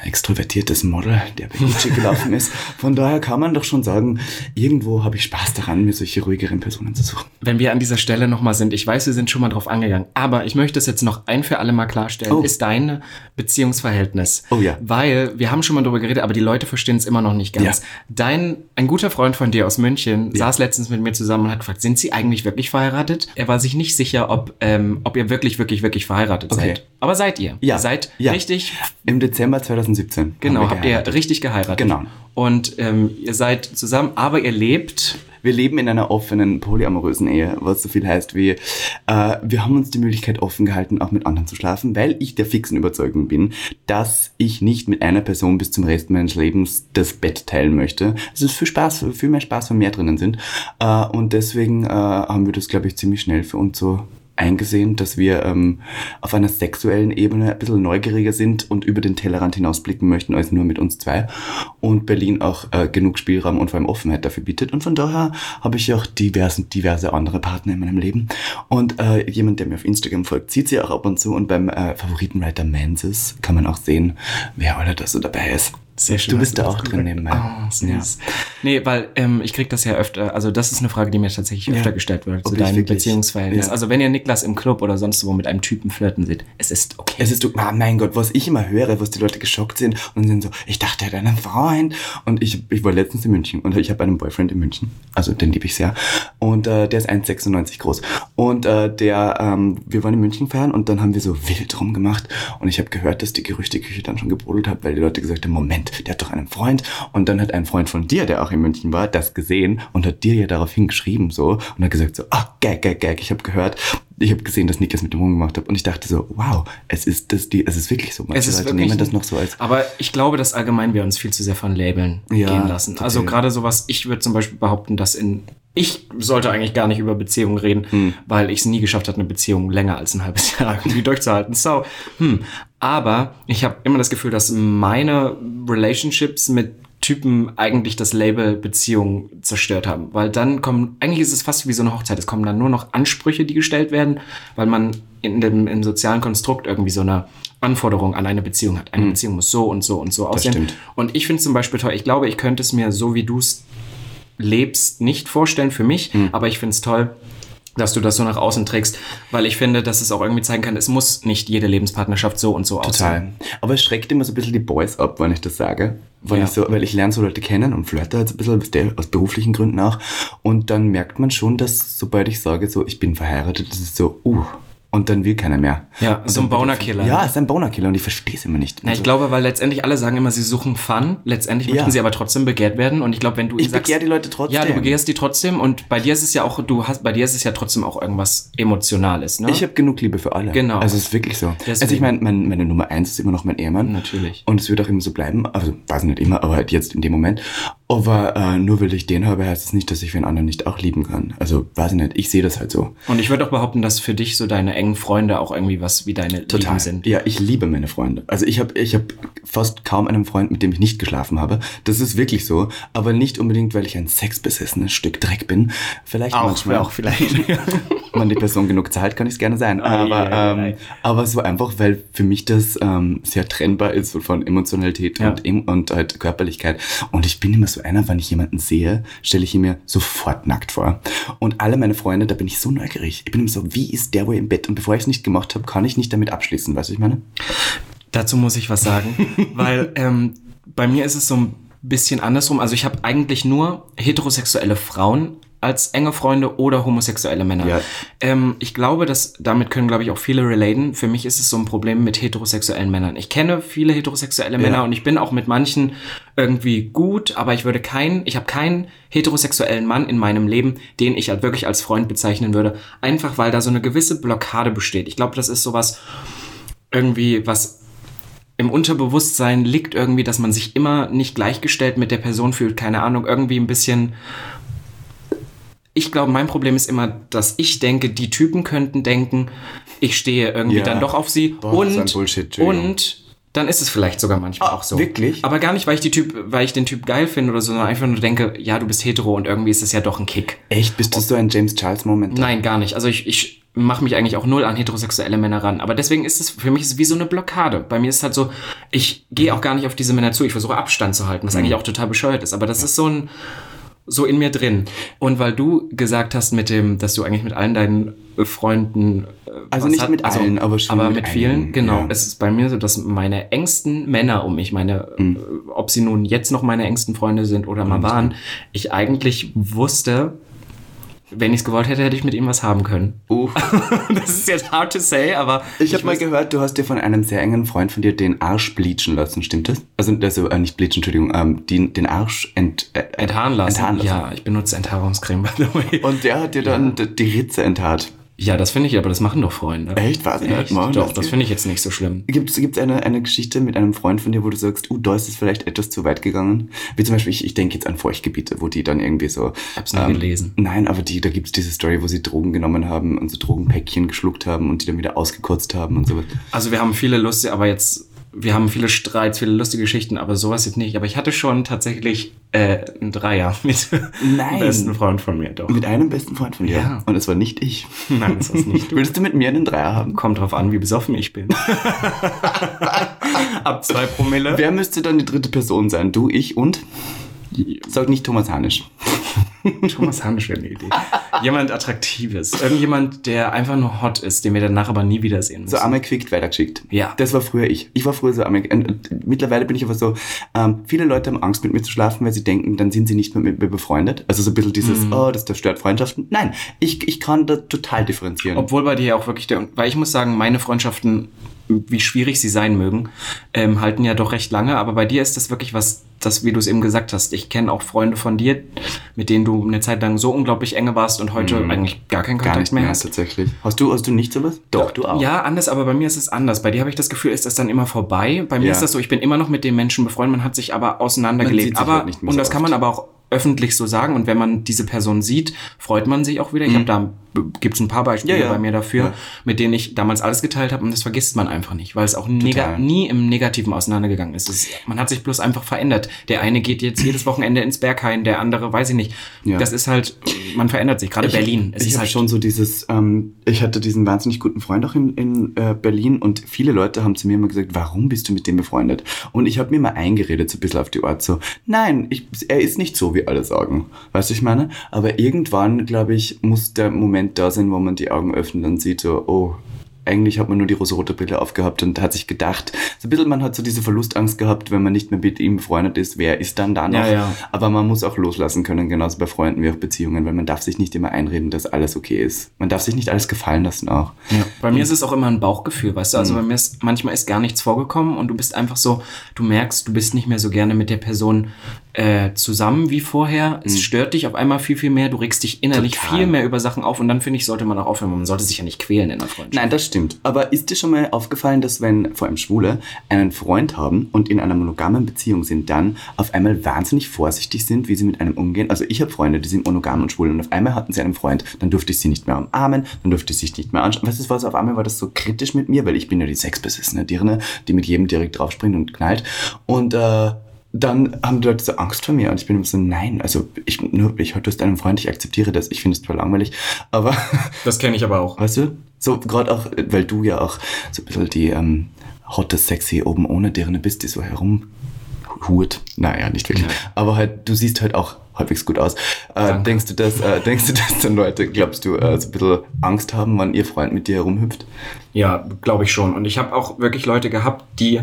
extrovertiertes Model, der bei Gucci gelaufen ist. Von daher kann man doch schon sagen, irgendwo habe ich Spaß daran, mir solche ruhigeren Personen zu suchen. Wenn wir an dieser Stelle nochmal sind, ich weiß, wir sind schon mal drauf angegangen, aber ich möchte es jetzt noch ein für alle Mal klarstellen, Oh. ist dein Beziehungsverhältnis. Oh ja. Weil wir haben schon mal darüber geredet, aber die Leute verstehen es immer noch nicht ganz. Ja. Dein, ein guter Freund von dir aus München saß letztens mit mir zusammen und hat gefragt, sind sie eigentlich wirklich verheiratet? Er war sich nicht sicher, ob, ähm, ob ihr wirklich, wirklich, wirklich verheiratet Okay. seid. Aber seid ihr? Ja. Seid Ja. richtig Im Dezember 2017. Genau, habt ihr richtig geheiratet. Genau. Und ähm, ihr seid zusammen, aber ihr lebt. Wir leben in einer offenen, polyamorösen Ehe, was so viel heißt wie, äh, wir haben uns die Möglichkeit offen gehalten, auch mit anderen zu schlafen, weil ich der fixen Überzeugung bin, dass ich nicht mit einer Person bis zum Rest meines Lebens das Bett teilen möchte. Es ist viel Spaß, viel mehr Spaß, wenn mehr drinnen sind. Äh, und deswegen äh, haben wir das, glaube ich, ziemlich schnell für uns so eingesehen, dass wir ähm, auf einer sexuellen Ebene ein bisschen neugieriger sind und über den Tellerrand hinausblicken möchten als nur mit uns zwei. Und Berlin auch äh, genug Spielraum und vor allem Offenheit dafür bietet. Und von daher habe ich auch diverse, diverse andere Partner in meinem Leben. Und äh, jemand, der mir auf Instagram folgt, sieht sie auch ab und zu. Und beim äh, Favoritenwriter Manses kann man auch sehen, wer alle da so dabei ist. Sehr schön. Du bist da auch drin nebenbei. Oh, süß. Nee, weil ähm, ich krieg das ja öfter, also das ist eine Frage, die mir tatsächlich Ja. öfter gestellt wird, zu Ob ich deinem wirklich- Beziehungsverhältnis. Ja. Also wenn ihr Niklas im Club oder sonst wo mit einem Typen flirten seht, es ist okay. Es ist, ah, mein Gott, was ich immer höre, was die Leute geschockt sind und sind so, ich dachte, er hat einen Freund. Und ich, ich war letztens in München und ich habe einen Boyfriend in München. Also den liebe ich sehr. Und äh, der ist 1,96 groß. Und äh, der, ähm, wir waren in München feiern und dann haben wir so wild rumgemacht. Und ich habe gehört, dass die Gerüchteküche dann schon gebrodelt hat, weil die Leute gesagt haben, Moment, der hat doch einen Freund. Und dann hat ein Freund von dir, der auch in München war, das gesehen und hat dir ja daraufhin geschrieben so und hat gesagt so, ah, gag, gag, gag, ich habe gehört, ich habe gesehen, dass Niklas mit dem rumgemacht hat und ich dachte so, wow, es ist das die, es ist wirklich so. Manche es ist Leute wirklich nehmen das noch so als Aber ich glaube, dass allgemein wir uns viel zu sehr von Labeln Ja, gehen lassen. Also gerade sowas, ich würde zum Beispiel behaupten, dass in ich sollte eigentlich gar nicht über Beziehungen reden, Hm. weil ich es nie geschafft habe, eine Beziehung länger als ein halbes Jahr irgendwie durchzuhalten. So, hm. Aber ich habe immer das Gefühl, dass meine Relationships mit Typen eigentlich das Label Beziehung zerstört haben. Weil dann kommen, eigentlich ist es fast wie so eine Hochzeit. Es kommen dann nur noch Ansprüche, die gestellt werden, weil man in dem im sozialen Konstrukt irgendwie so eine Anforderung an eine Beziehung hat. Eine Beziehung muss so und so und so aussehen. stimmt. Und ich finde zum Beispiel toll, ich glaube, ich könnte es mir so wie du es lebst nicht vorstellen für mich, Hm. aber ich finde es toll, dass du das so nach außen trägst, weil ich finde, dass es auch irgendwie zeigen kann, es muss nicht jede Lebenspartnerschaft so und so aussehen. Total. Aber es schreckt immer so ein bisschen die Boys ab, wenn ich das sage. Weil, Ja. ich, so, weil ich lerne so Leute kennen und flirte jetzt ein bisschen aus beruflichen Gründen auch. Und dann merkt man schon, dass sobald ich sage, so ich bin verheiratet, das ist so, uh. Und dann will keiner mehr. Ja, so ein Boner-Killer. Ja, es ist ein Boner-Killer und ich verstehe es immer nicht. Na, ich glaube, weil letztendlich alle sagen immer, sie suchen Fun. Letztendlich Ja. möchten sie aber trotzdem begehrt werden. Und ich glaube, wenn du Ich sagst, begehr die Leute trotzdem. Ja, du begehrst die trotzdem. Und bei dir ist es ja auch, du hast, bei dir ist es ja trotzdem auch irgendwas Emotionales, ne? Ich habe genug Liebe für alle. Genau. Also es ist wirklich so. Deswegen. Also ich meine, mein, meine Nummer eins ist immer noch mein Ehemann. Natürlich. Und es wird auch immer so bleiben. Also weiß nicht immer, aber halt jetzt in dem Moment. Aber äh, nur weil ich den habe, heißt es nicht, dass ich einen anderen nicht auch lieben kann. Also weiß ich nicht. Ich sehe das halt so. Und ich würde auch behaupten, dass für dich so deine engen Freunde auch irgendwie was wie deine Lieben sind. Ja, ich liebe meine Freunde. Also ich habe ich hab fast kaum einen Freund, mit dem ich nicht geschlafen habe. Das ist wirklich so. Aber nicht unbedingt, weil ich ein sexbesessenes Stück Dreck bin. Vielleicht manchmal. auch vielleicht. Wenn die Person genug zahlt, kann ich es gerne sein. Ei, Aber, ei, ähm, ei. aber so einfach, weil für mich das ähm, sehr trennbar ist von Emotionalität Ja. und, und halt Körperlichkeit. Und ich bin immer so einer, wenn ich jemanden sehe, stelle ich ihn mir sofort nackt vor. Und alle meine Freunde, da bin ich so neugierig. Ich bin immer so, wie ist der wohl im Bett? Und bevor ich es nicht gemacht habe, kann ich nicht damit abschließen. Weißt du, was ich meine? Dazu muss ich was sagen, weil ähm, bei mir ist es so ein bisschen andersrum. Also ich habe eigentlich nur heterosexuelle Frauen als enge Freunde oder homosexuelle Männer. Ja. Ähm, ich glaube, dass damit können, glaube ich, auch viele relaten. Für mich ist es so ein Problem mit heterosexuellen Männern. Ich kenne viele heterosexuelle Männer und ich bin auch mit manchen irgendwie gut, aber ich würde keinen, ich habe keinen heterosexuellen Mann in meinem Leben, den ich halt wirklich als Freund bezeichnen würde, einfach weil da so eine gewisse Blockade besteht. Ich glaube, das ist sowas irgendwie, was im Unterbewusstsein liegt irgendwie, dass man sich immer nicht gleichgestellt mit der Person fühlt, keine Ahnung, irgendwie ein bisschen ich glaube, mein Problem ist immer, dass ich denke, die Typen könnten denken, ich stehe irgendwie Ja. dann doch auf sie Boah, und, Bullshit, und dann ist es vielleicht sogar manchmal auch so. wirklich? Aber gar nicht, weil ich, die typ, weil ich den Typ geil finde oder so, sondern einfach nur denke, ja, du bist hetero und irgendwie ist es ja doch ein Kick. Echt? Bist du so ein James Charles-Moment? Nein, gar nicht. Also ich, ich mache mich eigentlich auch null an heterosexuelle Männer ran. Aber deswegen ist es, für mich wie so eine Blockade. Bei mir ist es halt so, ich gehe auch gar nicht auf diese Männer zu. Ich versuche Abstand zu halten, was eigentlich auch total bescheuert ist. Aber das ist so ein, so in mir drin. Und weil du gesagt hast mit dem, dass du eigentlich mit allen deinen äh, Freunden äh, Also nicht hat- mit allen, aber schon aber mit mit, vielen, einigen, genau. ja. Es ist bei mir so, dass meine engsten Männer um mich, meine, Hm. äh, ob sie nun jetzt noch meine engsten Freunde sind oder mal waren, ich eigentlich wusste, wenn ich es gewollt hätte, hätte ich mit ihm was haben können. Uh, Das ist jetzt hard to say, aber ich habe mal gehört, du hast dir von einem sehr engen Freund von dir den Arsch bleachen lassen, stimmt das? Also, also äh, nicht bleachen, Entschuldigung, ähm, den, den Arsch ent, äh, enthaaren lassen. Enthaaren lassen. Ja, ich benutze Enthaarungscreme, by the way. Und der hat dir dann d- die Ritze enthaart. Ja, das finde ich, aber das machen doch Freunde. Echt? Was? Echt? Machen Doch, das das finde ich jetzt nicht so schlimm. Gibt es eine, eine Geschichte mit einem Freund von dir, wo du sagst, uh, da ist es vielleicht etwas zu weit gegangen? Wie zum Beispiel, ich, ich denke jetzt an Feuchtgebiete, wo die dann irgendwie so... Ich hab's nie gelesen. Nein, aber die, da gibt es diese Story, wo sie Drogen genommen haben und so Drogenpäckchen geschluckt haben und die dann wieder ausgekotzt haben und sowas. Also wir haben viele lustige, aber jetzt, wir haben viele Streits, viele lustige Geschichten, aber sowas jetzt nicht. Aber ich hatte schon tatsächlich äh, einen Dreier mit Nein. einem besten Freund von mir, doch. Mit einem besten Freund von dir. Ja. Und es war nicht ich. Nein, das ist nicht. Würdest du mit mir einen Dreier haben? Kommt drauf an, wie besoffen ich bin. Ab zwei Promille. Wer müsste dann die dritte Person sein? Du, ich und? Sag nicht Thomas Hanisch. Thomas Hanisch wäre eine Idee. Jemand Attraktives. Irgendjemand, der einfach nur hot ist, den wir danach aber nie wiedersehen müssen. So einmal quickt, weitergeschickt. Ja. Das war früher ich. Ich war früher so und Mittlerweile bin ich aber so, ähm, viele Leute haben Angst, mit mir zu schlafen, weil sie denken, dann sind sie nicht mehr mit mir befreundet. Also so ein bisschen dieses, Mhm. oh, das zerstört Freundschaften. Nein, ich, ich kann da total differenzieren. Obwohl bei dir ja auch wirklich der, weil ich muss sagen, meine Freundschaften, wie schwierig sie sein mögen, ähm, halten ja doch recht lange, aber bei dir ist das wirklich was, das, wie du es eben gesagt hast, ich kenne auch Freunde von dir, mit denen du eine Zeit lang so unglaublich enge warst und heute eigentlich gar keinen Mhm. Gar Kontakt nicht mehr mehr, hast. tatsächlich. Hast du, hast du nicht sowas? Doch, du auch. Ja, anders, aber bei mir ist es anders. Bei dir habe ich das Gefühl, ist das dann immer vorbei. Bei mir Ja. ist das so, ich bin immer noch mit den Menschen befreundet, man hat sich aber Man sieht auseinandergelebt. sich Aber, halt nicht mehr und das kann oft. man aber auch öffentlich so sagen. Und wenn man diese Person sieht, freut man sich auch wieder. Ich habe da, gibt es ein paar Beispiele Mhm. Ja, ja. bei mir dafür, Ja. mit denen ich damals alles geteilt habe und das vergisst man einfach nicht, weil es auch nie im Negativen auseinandergegangen ist. Es, man hat sich bloß einfach verändert. Der eine geht jetzt jedes Wochenende ins Berghain, der andere weiß ich nicht. Das ist halt, man verändert sich. Gerade Berlin. Es ich ist halt schon so dieses, ähm, ich hatte diesen wahnsinnig guten Freund auch in, in äh, Berlin und viele Leute haben zu mir immer gesagt, warum bist du mit dem befreundet? Und ich habe mir mal eingeredet, so ein bisschen auf die Art so, nein, ich, er ist nicht so, wie alle sagen. Weißt du, ich meine? Aber irgendwann, glaube ich, muss der Moment da sein, wo man die Augen öffnet und sieht so, oh, eigentlich hat man nur die rosa-rote Brille aufgehabt und hat sich gedacht, so ein bisschen, man hat so diese Verlustangst gehabt, wenn man nicht mehr mit ihm befreundet ist, wer ist dann da noch? Ja, ja. Aber man muss auch loslassen können, genauso bei Freunden wie auch Beziehungen, weil man darf sich nicht immer einreden, dass alles okay ist. Man darf sich nicht alles gefallen lassen auch. Ja. Bei mir ist es auch immer ein Bauchgefühl, weißt du? Also bei mir ist manchmal ist gar nichts vorgekommen und du bist einfach so, du merkst, du bist nicht mehr so gerne mit der Person äh, zusammen wie vorher. Es stört dich auf einmal viel, viel mehr. Du regst dich innerlich Total. viel mehr über Sachen auf und dann finde ich, sollte man auch aufhören. Man sollte sich ja nicht quälen in der Freundschaft. Nein, das stimmt. Aber ist dir schon mal aufgefallen, dass wenn vor allem Schwule einen Freund haben und in einer monogamen Beziehung sind, dann auf einmal wahnsinnig vorsichtig sind, wie sie mit einem umgehen? Also ich habe Freunde, die sind monogam und schwul und auf einmal hatten sie einen Freund, dann durfte ich sie nicht mehr umarmen, dann durfte ich sich nicht mehr anschauen. Weißt du, was auf einmal war das so kritisch mit mir, weil ich bin ja die sexbesessene Dirne, die mit jedem direkt draufspringt und knallt. Und äh, dann haben die Leute so Angst vor mir und ich bin immer so, nein, also ich nur, ich du hast einen Freund, ich akzeptiere das, ich finde es zwar langweilig, aber Das kenne ich aber auch. Weißt du? So, gerade auch, weil du ja auch so ein bisschen die ähm, hotte, sexy oben ohne Dirne bist, die so herumhurt. Naja, nicht wirklich. Aber halt, du siehst halt auch halbwegs gut aus. Äh, denkst du, dass, äh, denkst du, dass dann Leute, glaubst du, äh, so ein bisschen Angst haben, wann ihr Freund mit dir herumhüpft? Ja, glaube ich schon. Und ich habe auch wirklich Leute gehabt, die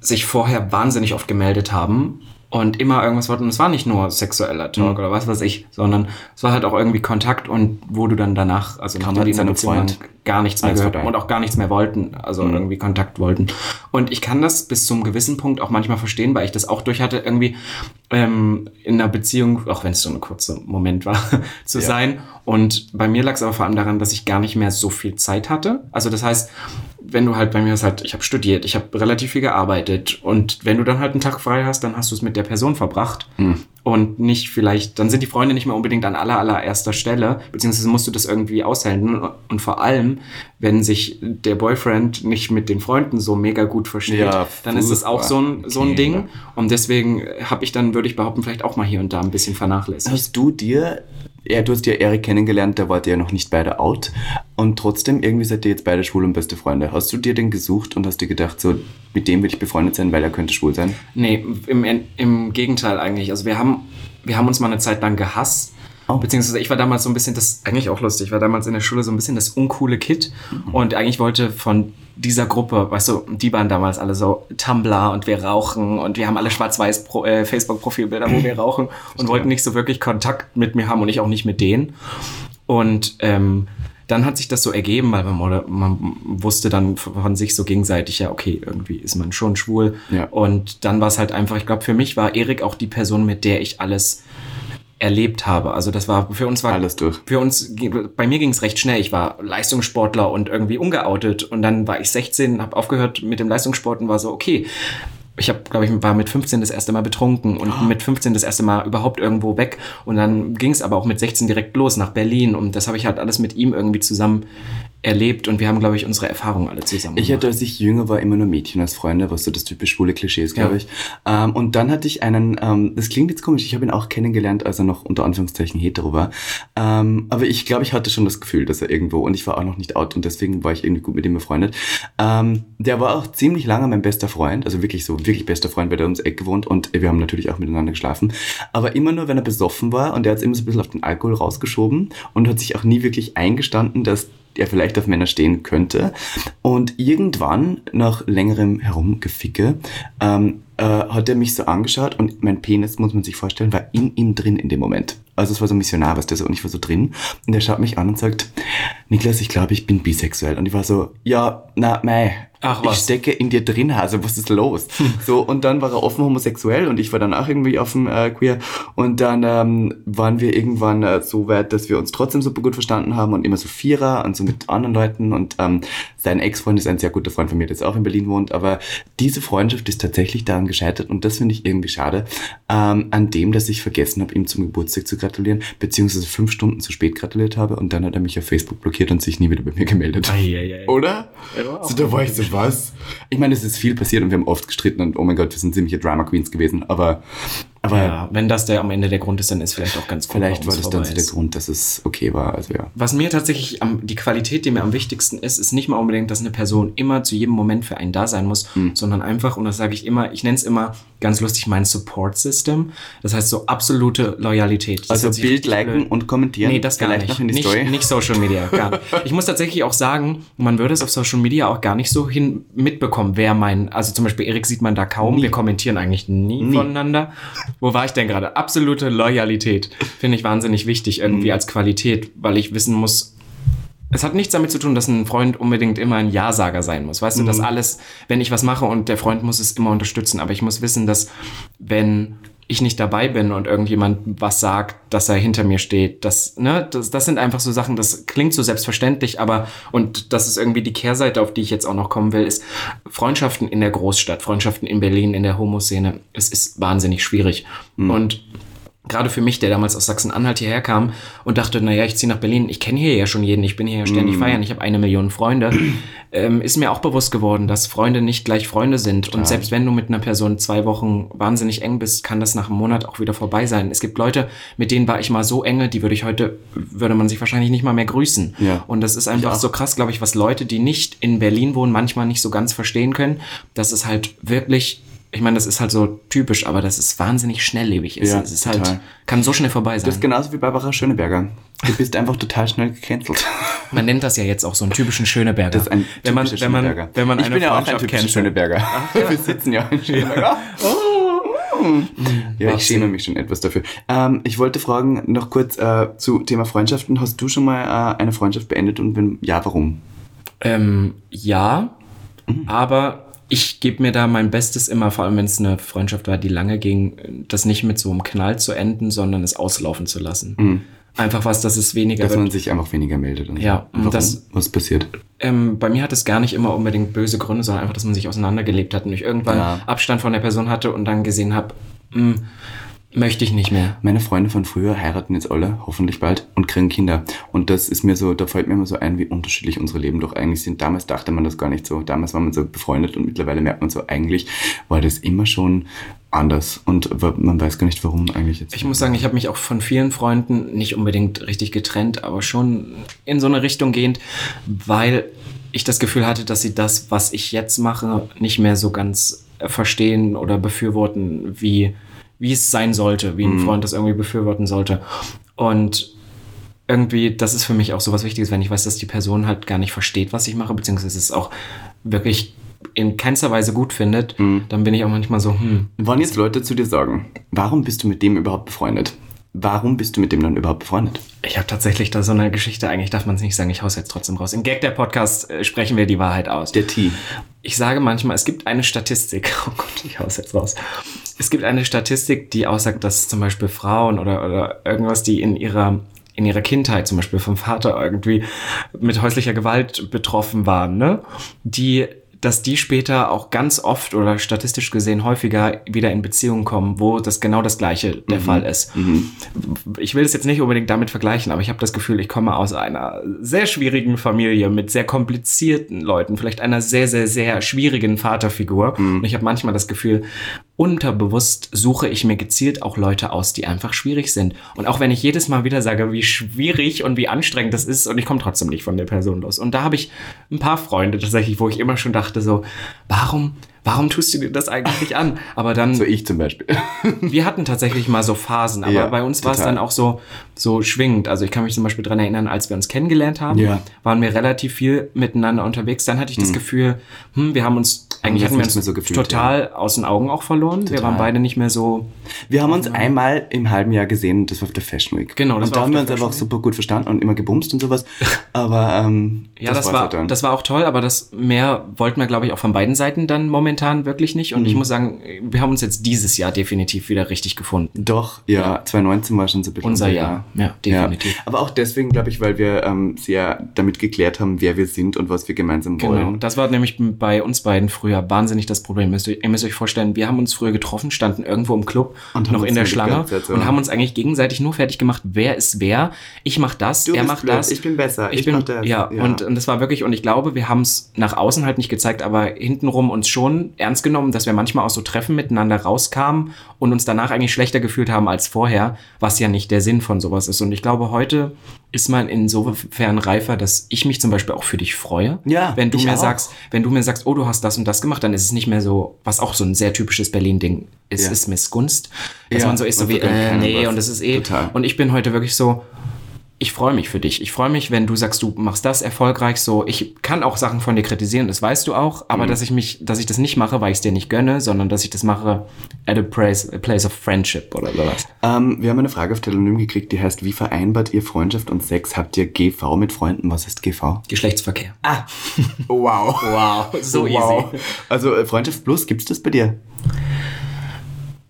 sich vorher wahnsinnig oft gemeldet haben und immer irgendwas wollten. Und es war nicht nur sexueller Talk oder was weiß ich, sondern es war halt auch irgendwie Kontakt und wo du dann danach, also Kam nachdem die waren, Freund gar nichts mehr alles gehört und auch gar nichts mehr wollten, also irgendwie Kontakt wollten. Und ich kann das bis zum gewissen Punkt auch manchmal verstehen, weil ich das auch durch hatte, irgendwie ähm, in einer Beziehung, auch wenn es so ein kurzer Moment war, zu Ja. sein. Und bei mir lag es aber vor allem daran, dass ich gar nicht mehr so viel Zeit hatte. Also das heißt, wenn du halt bei mir halt, ich habe studiert, ich habe relativ viel gearbeitet und wenn du dann halt einen Tag frei hast, dann hast du es mit der Person verbracht und nicht vielleicht, dann sind die Freunde nicht mehr unbedingt an aller allererster Stelle, beziehungsweise musst du das irgendwie aushalten und vor allem, wenn sich der Boyfriend nicht mit den Freunden so mega gut versteht, Ja, dann ist das auch so ein, so ein Okay, Ding ja. und deswegen habe ich dann, würde ich behaupten, vielleicht auch mal hier und da ein bisschen vernachlässigt. Hast du dir, ja, du hast ja Erik kennengelernt, da wart ihr ja noch nicht beide out. Und trotzdem, irgendwie seid ihr jetzt beide schwul und beste Freunde. Hast du dir den gesucht und hast dir gedacht, so, mit dem will ich befreundet sein, weil er könnte schwul sein? Nee, im, im Gegenteil eigentlich. Also wir haben, wir haben uns mal eine Zeit lang gehasst. Oh. Beziehungsweise ich war damals so ein bisschen das, eigentlich auch lustig, ich war damals in der Schule so ein bisschen das uncoole Kid und eigentlich wollte von dieser Gruppe, weißt du, die waren damals alle so Tumblr und wir rauchen und wir haben alle schwarz-weiß Pro, äh, Facebook-Profilbilder, wo wir rauchen und wollten nicht so wirklich Kontakt mit mir haben und ich auch nicht mit denen. Und ähm, dann hat sich das so ergeben, weil man, man wusste dann von sich so gegenseitig, ja, okay, irgendwie ist man schon schwul. Ja. Und dann war es halt einfach, ich glaube, für mich war Erik auch die Person, mit der ich alles erlebt habe. Also das war für uns war Alles durch. Für uns, bei mir ging es recht schnell. Ich war Leistungssportler und irgendwie ungeoutet und dann war ich 16, habe aufgehört mit dem Leistungssport und war so okay. Ich habe, glaube ich, war mit 15 das erste Mal betrunken und mit 15 das erste Mal überhaupt irgendwo weg. Und dann ging es aber auch mit 16 direkt los nach Berlin. Und das habe ich halt alles mit ihm irgendwie zusammen erlebt. Und wir haben, glaube ich, unsere Erfahrungen alle zusammen Ich hatte, als ich jünger war, immer nur Mädchen als Freunde, was so das typisch schwule Klischee ist, glaube Ja. ich. Ähm, und dann hatte ich einen, ähm, das klingt jetzt komisch, ich habe ihn auch kennengelernt, als er noch unter Anführungszeichen hetero war. Ähm, aber ich glaube, ich hatte schon das Gefühl, dass er irgendwo, und ich war auch noch nicht out und deswegen war ich irgendwie gut mit ihm befreundet. Ähm, der war auch ziemlich lange mein bester Freund, also wirklich so, wirklich bester Freund, weil der ums Eck gewohnt und wir haben natürlich auch miteinander geschlafen. Aber immer nur, wenn er besoffen war und er hat es immer so ein bisschen auf den Alkohol rausgeschoben und hat sich auch nie wirklich eingestanden, dass er vielleicht auf Männer stehen könnte. Und irgendwann, nach längerem Herumgeficke, ähm, äh, hat er mich so angeschaut und mein Penis, muss man sich vorstellen, war in ihm drin in dem Moment. Also es war so Missionar, was der so, und ich war so drin. Und er schaut mich an und sagt, Niklas, ich glaube, ich bin bisexuell. Und ich war so, ja, na, mei. Ach, ich was? stecke in dir drin, also was ist los? so, und dann war er offen homosexuell und ich war dann auch irgendwie offen äh, queer. Und dann ähm, waren wir irgendwann äh, so weit, dass wir uns trotzdem super gut verstanden haben und immer so Vierer und so mit anderen Leuten. Und ähm, sein Ex-Freund ist ein sehr guter Freund von mir, der jetzt auch in Berlin wohnt. Aber diese Freundschaft ist tatsächlich daran gescheitert und das finde ich irgendwie schade, ähm, an dem, dass ich vergessen habe, ihm zum Geburtstag zu gratulieren, beziehungsweise fünf Stunden zu spät gratuliert habe und dann hat er mich auf Facebook blockiert und sich nie wieder bei mir gemeldet. Eieiei. Oder? Ja, so, da war ich so, was? Ich meine, es ist viel passiert und wir haben oft gestritten und oh mein Gott, wir sind ziemliche Drama Queens gewesen, aber, aber Ja, wenn das der am Ende der Grund ist, dann ist vielleicht auch ganz gut, vielleicht war das dann so der. Grund, dass es okay war, also ja. Was mir tatsächlich am, die Qualität, die mir am wichtigsten ist, ist nicht mal unbedingt, dass eine Person immer zu jedem Moment für einen da sein muss, Hm. sondern einfach, und das sage ich immer, ich nenne es immer ganz lustig mein Support System. Das heißt so absolute Loyalität. Das Also Bild liken und kommentieren. Nee, das gar nicht. noch in die nicht, Story. nicht Social Media, gar nicht. Ich muss tatsächlich auch sagen, man würde es auf Social Media auch gar nicht so hin mitbekommen, wer mein, also zum Beispiel Erik sieht man da kaum, wir kommentieren eigentlich nie, Nie. voneinander. Wo war ich denn gerade? Absolute Loyalität finde ich wahnsinnig wichtig irgendwie Mhm. als Qualität, weil ich wissen muss, es hat nichts damit zu tun, dass ein Freund unbedingt immer ein Ja-Sager sein muss. Weißt du, Mhm. dass alles, wenn ich was mache und der Freund muss es immer unterstützen, aber ich muss wissen, dass wenn ich nicht dabei bin und irgendjemand was sagt, dass er hinter mir steht, das, ne, das, das sind einfach so Sachen, das klingt so selbstverständlich, aber, und das ist irgendwie die Kehrseite, auf die ich jetzt auch noch kommen will, ist Freundschaften in der Großstadt, Freundschaften in Berlin, in der Homoszene, es ist wahnsinnig schwierig. Und gerade für mich, der damals aus Sachsen-Anhalt hierher kam und dachte, naja, ich ziehe nach Berlin, ich kenne hier ja schon jeden, ich bin hier ja ständig feiern, ich habe eine Million Freunde, ähm, ist mir auch bewusst geworden, dass Freunde nicht gleich Freunde sind. Und selbst wenn du mit einer Person zwei Wochen wahnsinnig eng bist, kann das nach einem Monat auch wieder vorbei sein. Es gibt Leute, mit denen war ich mal so enge, die würde ich heute, würde man sich wahrscheinlich nicht mal mehr grüßen. Ja. Und das ist einfach auch. so krass, glaube ich, was Leute, die nicht in Berlin wohnen, manchmal nicht so ganz verstehen können, dass es halt wirklich ich meine, das ist halt so typisch, aber das ist wahnsinnig schnelllebig ist. Ja, es ist total. halt, kann so schnell vorbei sein. Das ist genauso wie Barbara Schöneberger. Du bist einfach total schnell gecancelt. Man nennt das ja jetzt auch so einen typischen Schöneberger. Das ist ein wenn man, typischer wenn man, Schöneberger. wenn man ich eine bin ja auch ein Freundschaft typischer kennt. Schöneberger. Wir sitzen ja in Schöneberger. Ja, Darf ich schäme mich schon etwas dafür. Ähm, ich wollte fragen, noch kurz äh, zu Thema Freundschaften. Hast du schon mal äh, eine Freundschaft beendet und wenn ja, warum? Ähm, ja, aber ich gebe mir da mein Bestes immer, vor allem wenn es eine Freundschaft war, die lange ging, das nicht mit so einem Knall zu enden, sondern es auslaufen zu lassen. Einfach was, dass es weniger Dass wird. man sich einfach weniger meldet. Und so. Ja, Und warum? das- Was passiert? Ähm, bei mir hat es gar nicht immer unbedingt böse Gründe, sondern einfach, dass man sich auseinandergelebt hat und ich irgendwann Ja. Abstand von der Person hatte und dann gesehen habe, möchte ich nicht mehr. Meine Freunde von früher heiraten jetzt alle, hoffentlich bald, und kriegen Kinder. Und das ist mir so, da fällt mir immer so ein, wie unterschiedlich unsere Leben doch eigentlich sind. Damals dachte man das gar nicht so. Damals war man so befreundet und mittlerweile merkt man so, eigentlich war das immer schon anders. Und man weiß gar nicht, warum eigentlich jetzt. Ich muss sagen, ich habe mich auch von vielen Freunden nicht unbedingt richtig getrennt, aber schon in so eine Richtung gehend, weil ich das Gefühl hatte, dass sie das, was ich jetzt mache, nicht mehr so ganz äh, verstehen oder befürworten, wie, wie es sein sollte, wie ein Freund das irgendwie befürworten sollte. Und irgendwie, das ist für mich auch so was Wichtiges, wenn ich weiß, dass die Person halt gar nicht versteht, was ich mache, beziehungsweise es auch wirklich in keinster Weise gut findet, dann bin ich auch manchmal so, hm, Wann jetzt Leute zu dir sagen, warum bist du mit dem überhaupt befreundet? Warum bist du mit dem dann überhaupt befreundet? Ich habe tatsächlich da so eine Geschichte, eigentlich darf man es nicht sagen, ich hau's jetzt trotzdem raus. Im Gag der Podcast äh, sprechen wir die Wahrheit aus. Der T. Ich sage manchmal, es gibt eine Statistik, oh Gott, ich hau's jetzt raus. Es gibt eine Statistik, die aussagt, dass zum Beispiel Frauen oder, oder irgendwas, die in ihrer in ihrer Kindheit zum Beispiel vom Vater irgendwie mit häuslicher Gewalt betroffen waren, ne? Die, dass die später auch ganz oft oder statistisch gesehen häufiger wieder in Beziehungen kommen, wo das genau das Gleiche der Fall ist. Ich will es jetzt nicht unbedingt damit vergleichen, aber ich habe das Gefühl, ich komme aus einer sehr schwierigen Familie mit sehr komplizierten Leuten, vielleicht einer sehr, sehr, sehr schwierigen Vaterfigur. Und ich habe manchmal das Gefühl, unterbewusst suche ich mir gezielt auch Leute aus, die einfach schwierig sind. Und auch wenn ich jedes Mal wieder sage, wie schwierig und wie anstrengend das ist, und ich komme trotzdem nicht von der Person los. Und da habe ich ein paar Freunde tatsächlich, wo ich immer schon dachte so, warum, warum tust du dir das eigentlich nicht an? Aber dann So ich zum Beispiel. wir hatten tatsächlich mal so Phasen, aber Ja, bei uns war es dann auch so, so schwingend. Also ich kann mich zum Beispiel dran erinnern, als wir uns kennengelernt haben, Ja. waren wir relativ viel miteinander unterwegs. Dann hatte ich das Gefühl, hm, wir haben uns, eigentlich das hatten wir nicht uns mehr so gefühlt, total aus den Augen auch verloren. Wir waren beide nicht mehr so, Wir haben uns einmal im halben Jahr gesehen, das war auf der Fashion Week. Genau, das und war da haben wir uns einfach Fashion super gut verstanden und immer gebumst und sowas. Aber ähm, ja, das, war's war, halt das war auch toll, aber das mehr wollten wir, glaube ich, auch von beiden Seiten dann momentan wirklich nicht. Mhm. Und ich muss sagen, wir haben uns jetzt dieses Jahr definitiv wieder richtig gefunden. Doch, ja, 2019 war schon so ein bisschen Unser Jahr, ja, definitiv. Ja. Aber auch deswegen, glaube ich, weil wir ähm, sehr damit geklärt haben, wer wir sind und was wir gemeinsam Genau, wollen. das war nämlich bei uns beiden früher wahnsinnig das Problem. Müsst ihr, ihr müsst euch vorstellen, wir haben uns früher getroffen, standen irgendwo im Club, Und noch in der Schlange Zeit und haben uns eigentlich gegenseitig nur fertig gemacht, wer ist wer. Ich mach das, Du er macht blöd, das. ich bin besser, ich bin, mach das. Ja, Ja. Und, und das war wirklich, und ich glaube, wir haben es nach außen halt nicht gezeigt, aber hintenrum uns schon ernst genommen, dass wir manchmal aus so Treffen miteinander rauskamen und uns danach eigentlich schlechter gefühlt haben als vorher, was ja nicht der Sinn von sowas ist. Und ich glaube, heute ist man insofern reifer, dass ich mich zum Beispiel auch für dich freue. Ja, wenn du mir auch. sagst, wenn du mir sagst, oh, du hast das und das gemacht, dann ist es nicht mehr so, was auch so ein sehr typisches Berlin-Ding ist, Ja. ist Missgunst. Dass Ja, man so ist, so wie, äh, keinem nee, was. und es ist eh. Total. Und ich bin heute wirklich so, ich freue mich für dich. Ich freue mich, wenn du sagst, du machst das erfolgreich so. Ich kann auch Sachen von dir kritisieren, das weißt du auch, aber Mhm. dass ich mich, dass ich das nicht mache, weil ich es dir nicht gönne, sondern dass ich das mache at a place, a place of friendship oder sowas. Ähm, wir haben eine Frage auf Telonym gekriegt, die heißt, wie vereinbart ihr Freundschaft und Sex? Habt ihr GV mit Freunden? Was heißt GV? Geschlechtsverkehr. Ah, wow. Wow, so wow. easy. Also äh, Freundschaft Plus, gibt's das bei dir?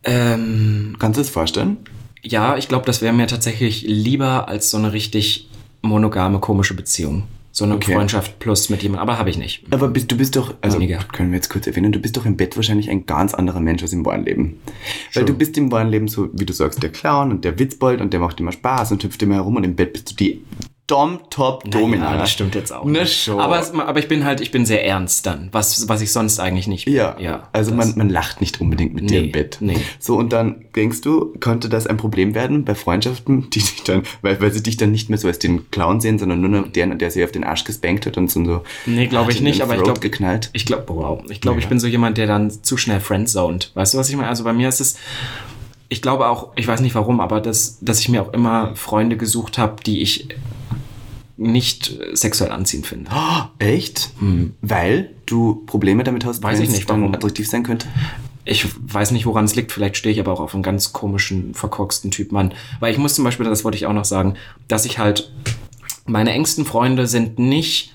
Ähm, Kannst du das vorstellen? Ja, ich glaube, das wäre mir tatsächlich lieber als so eine richtig monogame, komische Beziehung. So eine Okay. Freundschaft plus mit jemandem, aber habe ich nicht. Aber bist, du bist doch, also Weniger. können wir jetzt kurz erwähnen, du bist doch im Bett wahrscheinlich ein ganz anderer Mensch als im wahren Leben. Weil du bist im wahren Leben so, wie du sagst, der Clown und der Witzbold und der macht immer Spaß und hüpft immer herum und im Bett bist du die Dom Top Domina. Ja, das stimmt jetzt auch. Na schon. Aber, aber ich bin halt, ich bin sehr ernst dann, was, was ich sonst eigentlich nicht bin. Ja, ja also man, man lacht nicht unbedingt mit dir Nee, im Bett. nee. So, und dann denkst du, könnte das ein Problem werden bei Freundschaften, die dich dann, weil, weil sie dich dann nicht mehr so als den Clown sehen, sondern nur noch der, der sie auf den Arsch gespankt hat und so, so Nee, glaube ich nicht, aber ich glaube, geknallt. ich glaube, wow, ich glaube, Ja. ich bin so jemand, der dann zu schnell friendzoned. Weißt du, was ich meine? Also bei mir ist es, ich glaube auch, ich weiß nicht warum, aber dass, dass ich mir auch immer Freunde gesucht habe, die ich nicht äh, sexuell anziehend finde. Echt? Weil du Probleme damit hast, Weiß ich nicht, dann warum. attraktiv sein könnte? ich weiß nicht, woran es liegt. Vielleicht stehe ich aber auch auf einen ganz komischen, verkorksten Typ Mann. Weil ich muss zum Beispiel, das wollte ich auch noch sagen, dass ich halt, meine engsten Freunde sind nicht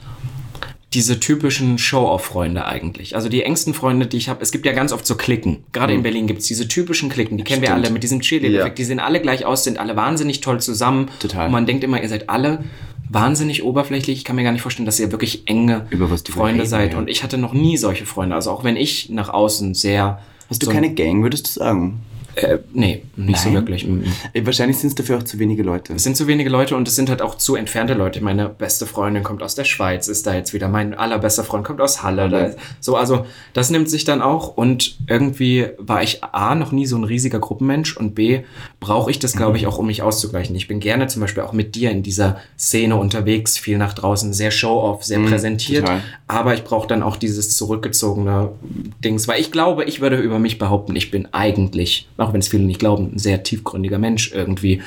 diese typischen Show-off-Freunde eigentlich. Also die engsten Freunde, die ich habe, es gibt ja ganz oft so Klicken. Gerade in Berlin gibt es diese typischen Klicken, die kennen wir Stimmt. alle mit diesem Cheerleader-Effekt. Ja. Die sehen alle gleich aus, sind alle wahnsinnig toll zusammen. Total. Und man denkt immer, ihr seid alle wahnsinnig oberflächlich. Ich kann mir gar nicht vorstellen, dass ihr wirklich enge Freunde reden, seid. ja. Und ich hatte noch nie solche Freunde. Also auch wenn ich nach außen sehr... Hast du so- keine Gang, würdest du sagen? Äh, nee, nicht so Nein? wirklich. Mm, mm. Äh, Wahrscheinlich sind es dafür auch zu wenige Leute. Es sind zu wenige Leute und es sind halt auch zu entfernte Leute. Meine beste Freundin kommt aus der Schweiz, ist da jetzt wieder. Mein allerbester Freund kommt aus Halle. Da, so, also das nimmt sich dann auch und irgendwie war ich A, noch nie so ein riesiger Gruppenmensch und B, brauche ich das, glaube ich, auch, um mich auszugleichen. Ich bin gerne zum Beispiel auch mit dir in dieser Szene unterwegs, viel nach draußen, sehr show-off, sehr präsentiert. total. Aber ich brauche dann auch dieses zurückgezogene Dings, weil ich glaube, ich würde über mich behaupten, ich bin eigentlich, auch wenn es viele nicht glauben, ein sehr tiefgründiger Mensch irgendwie.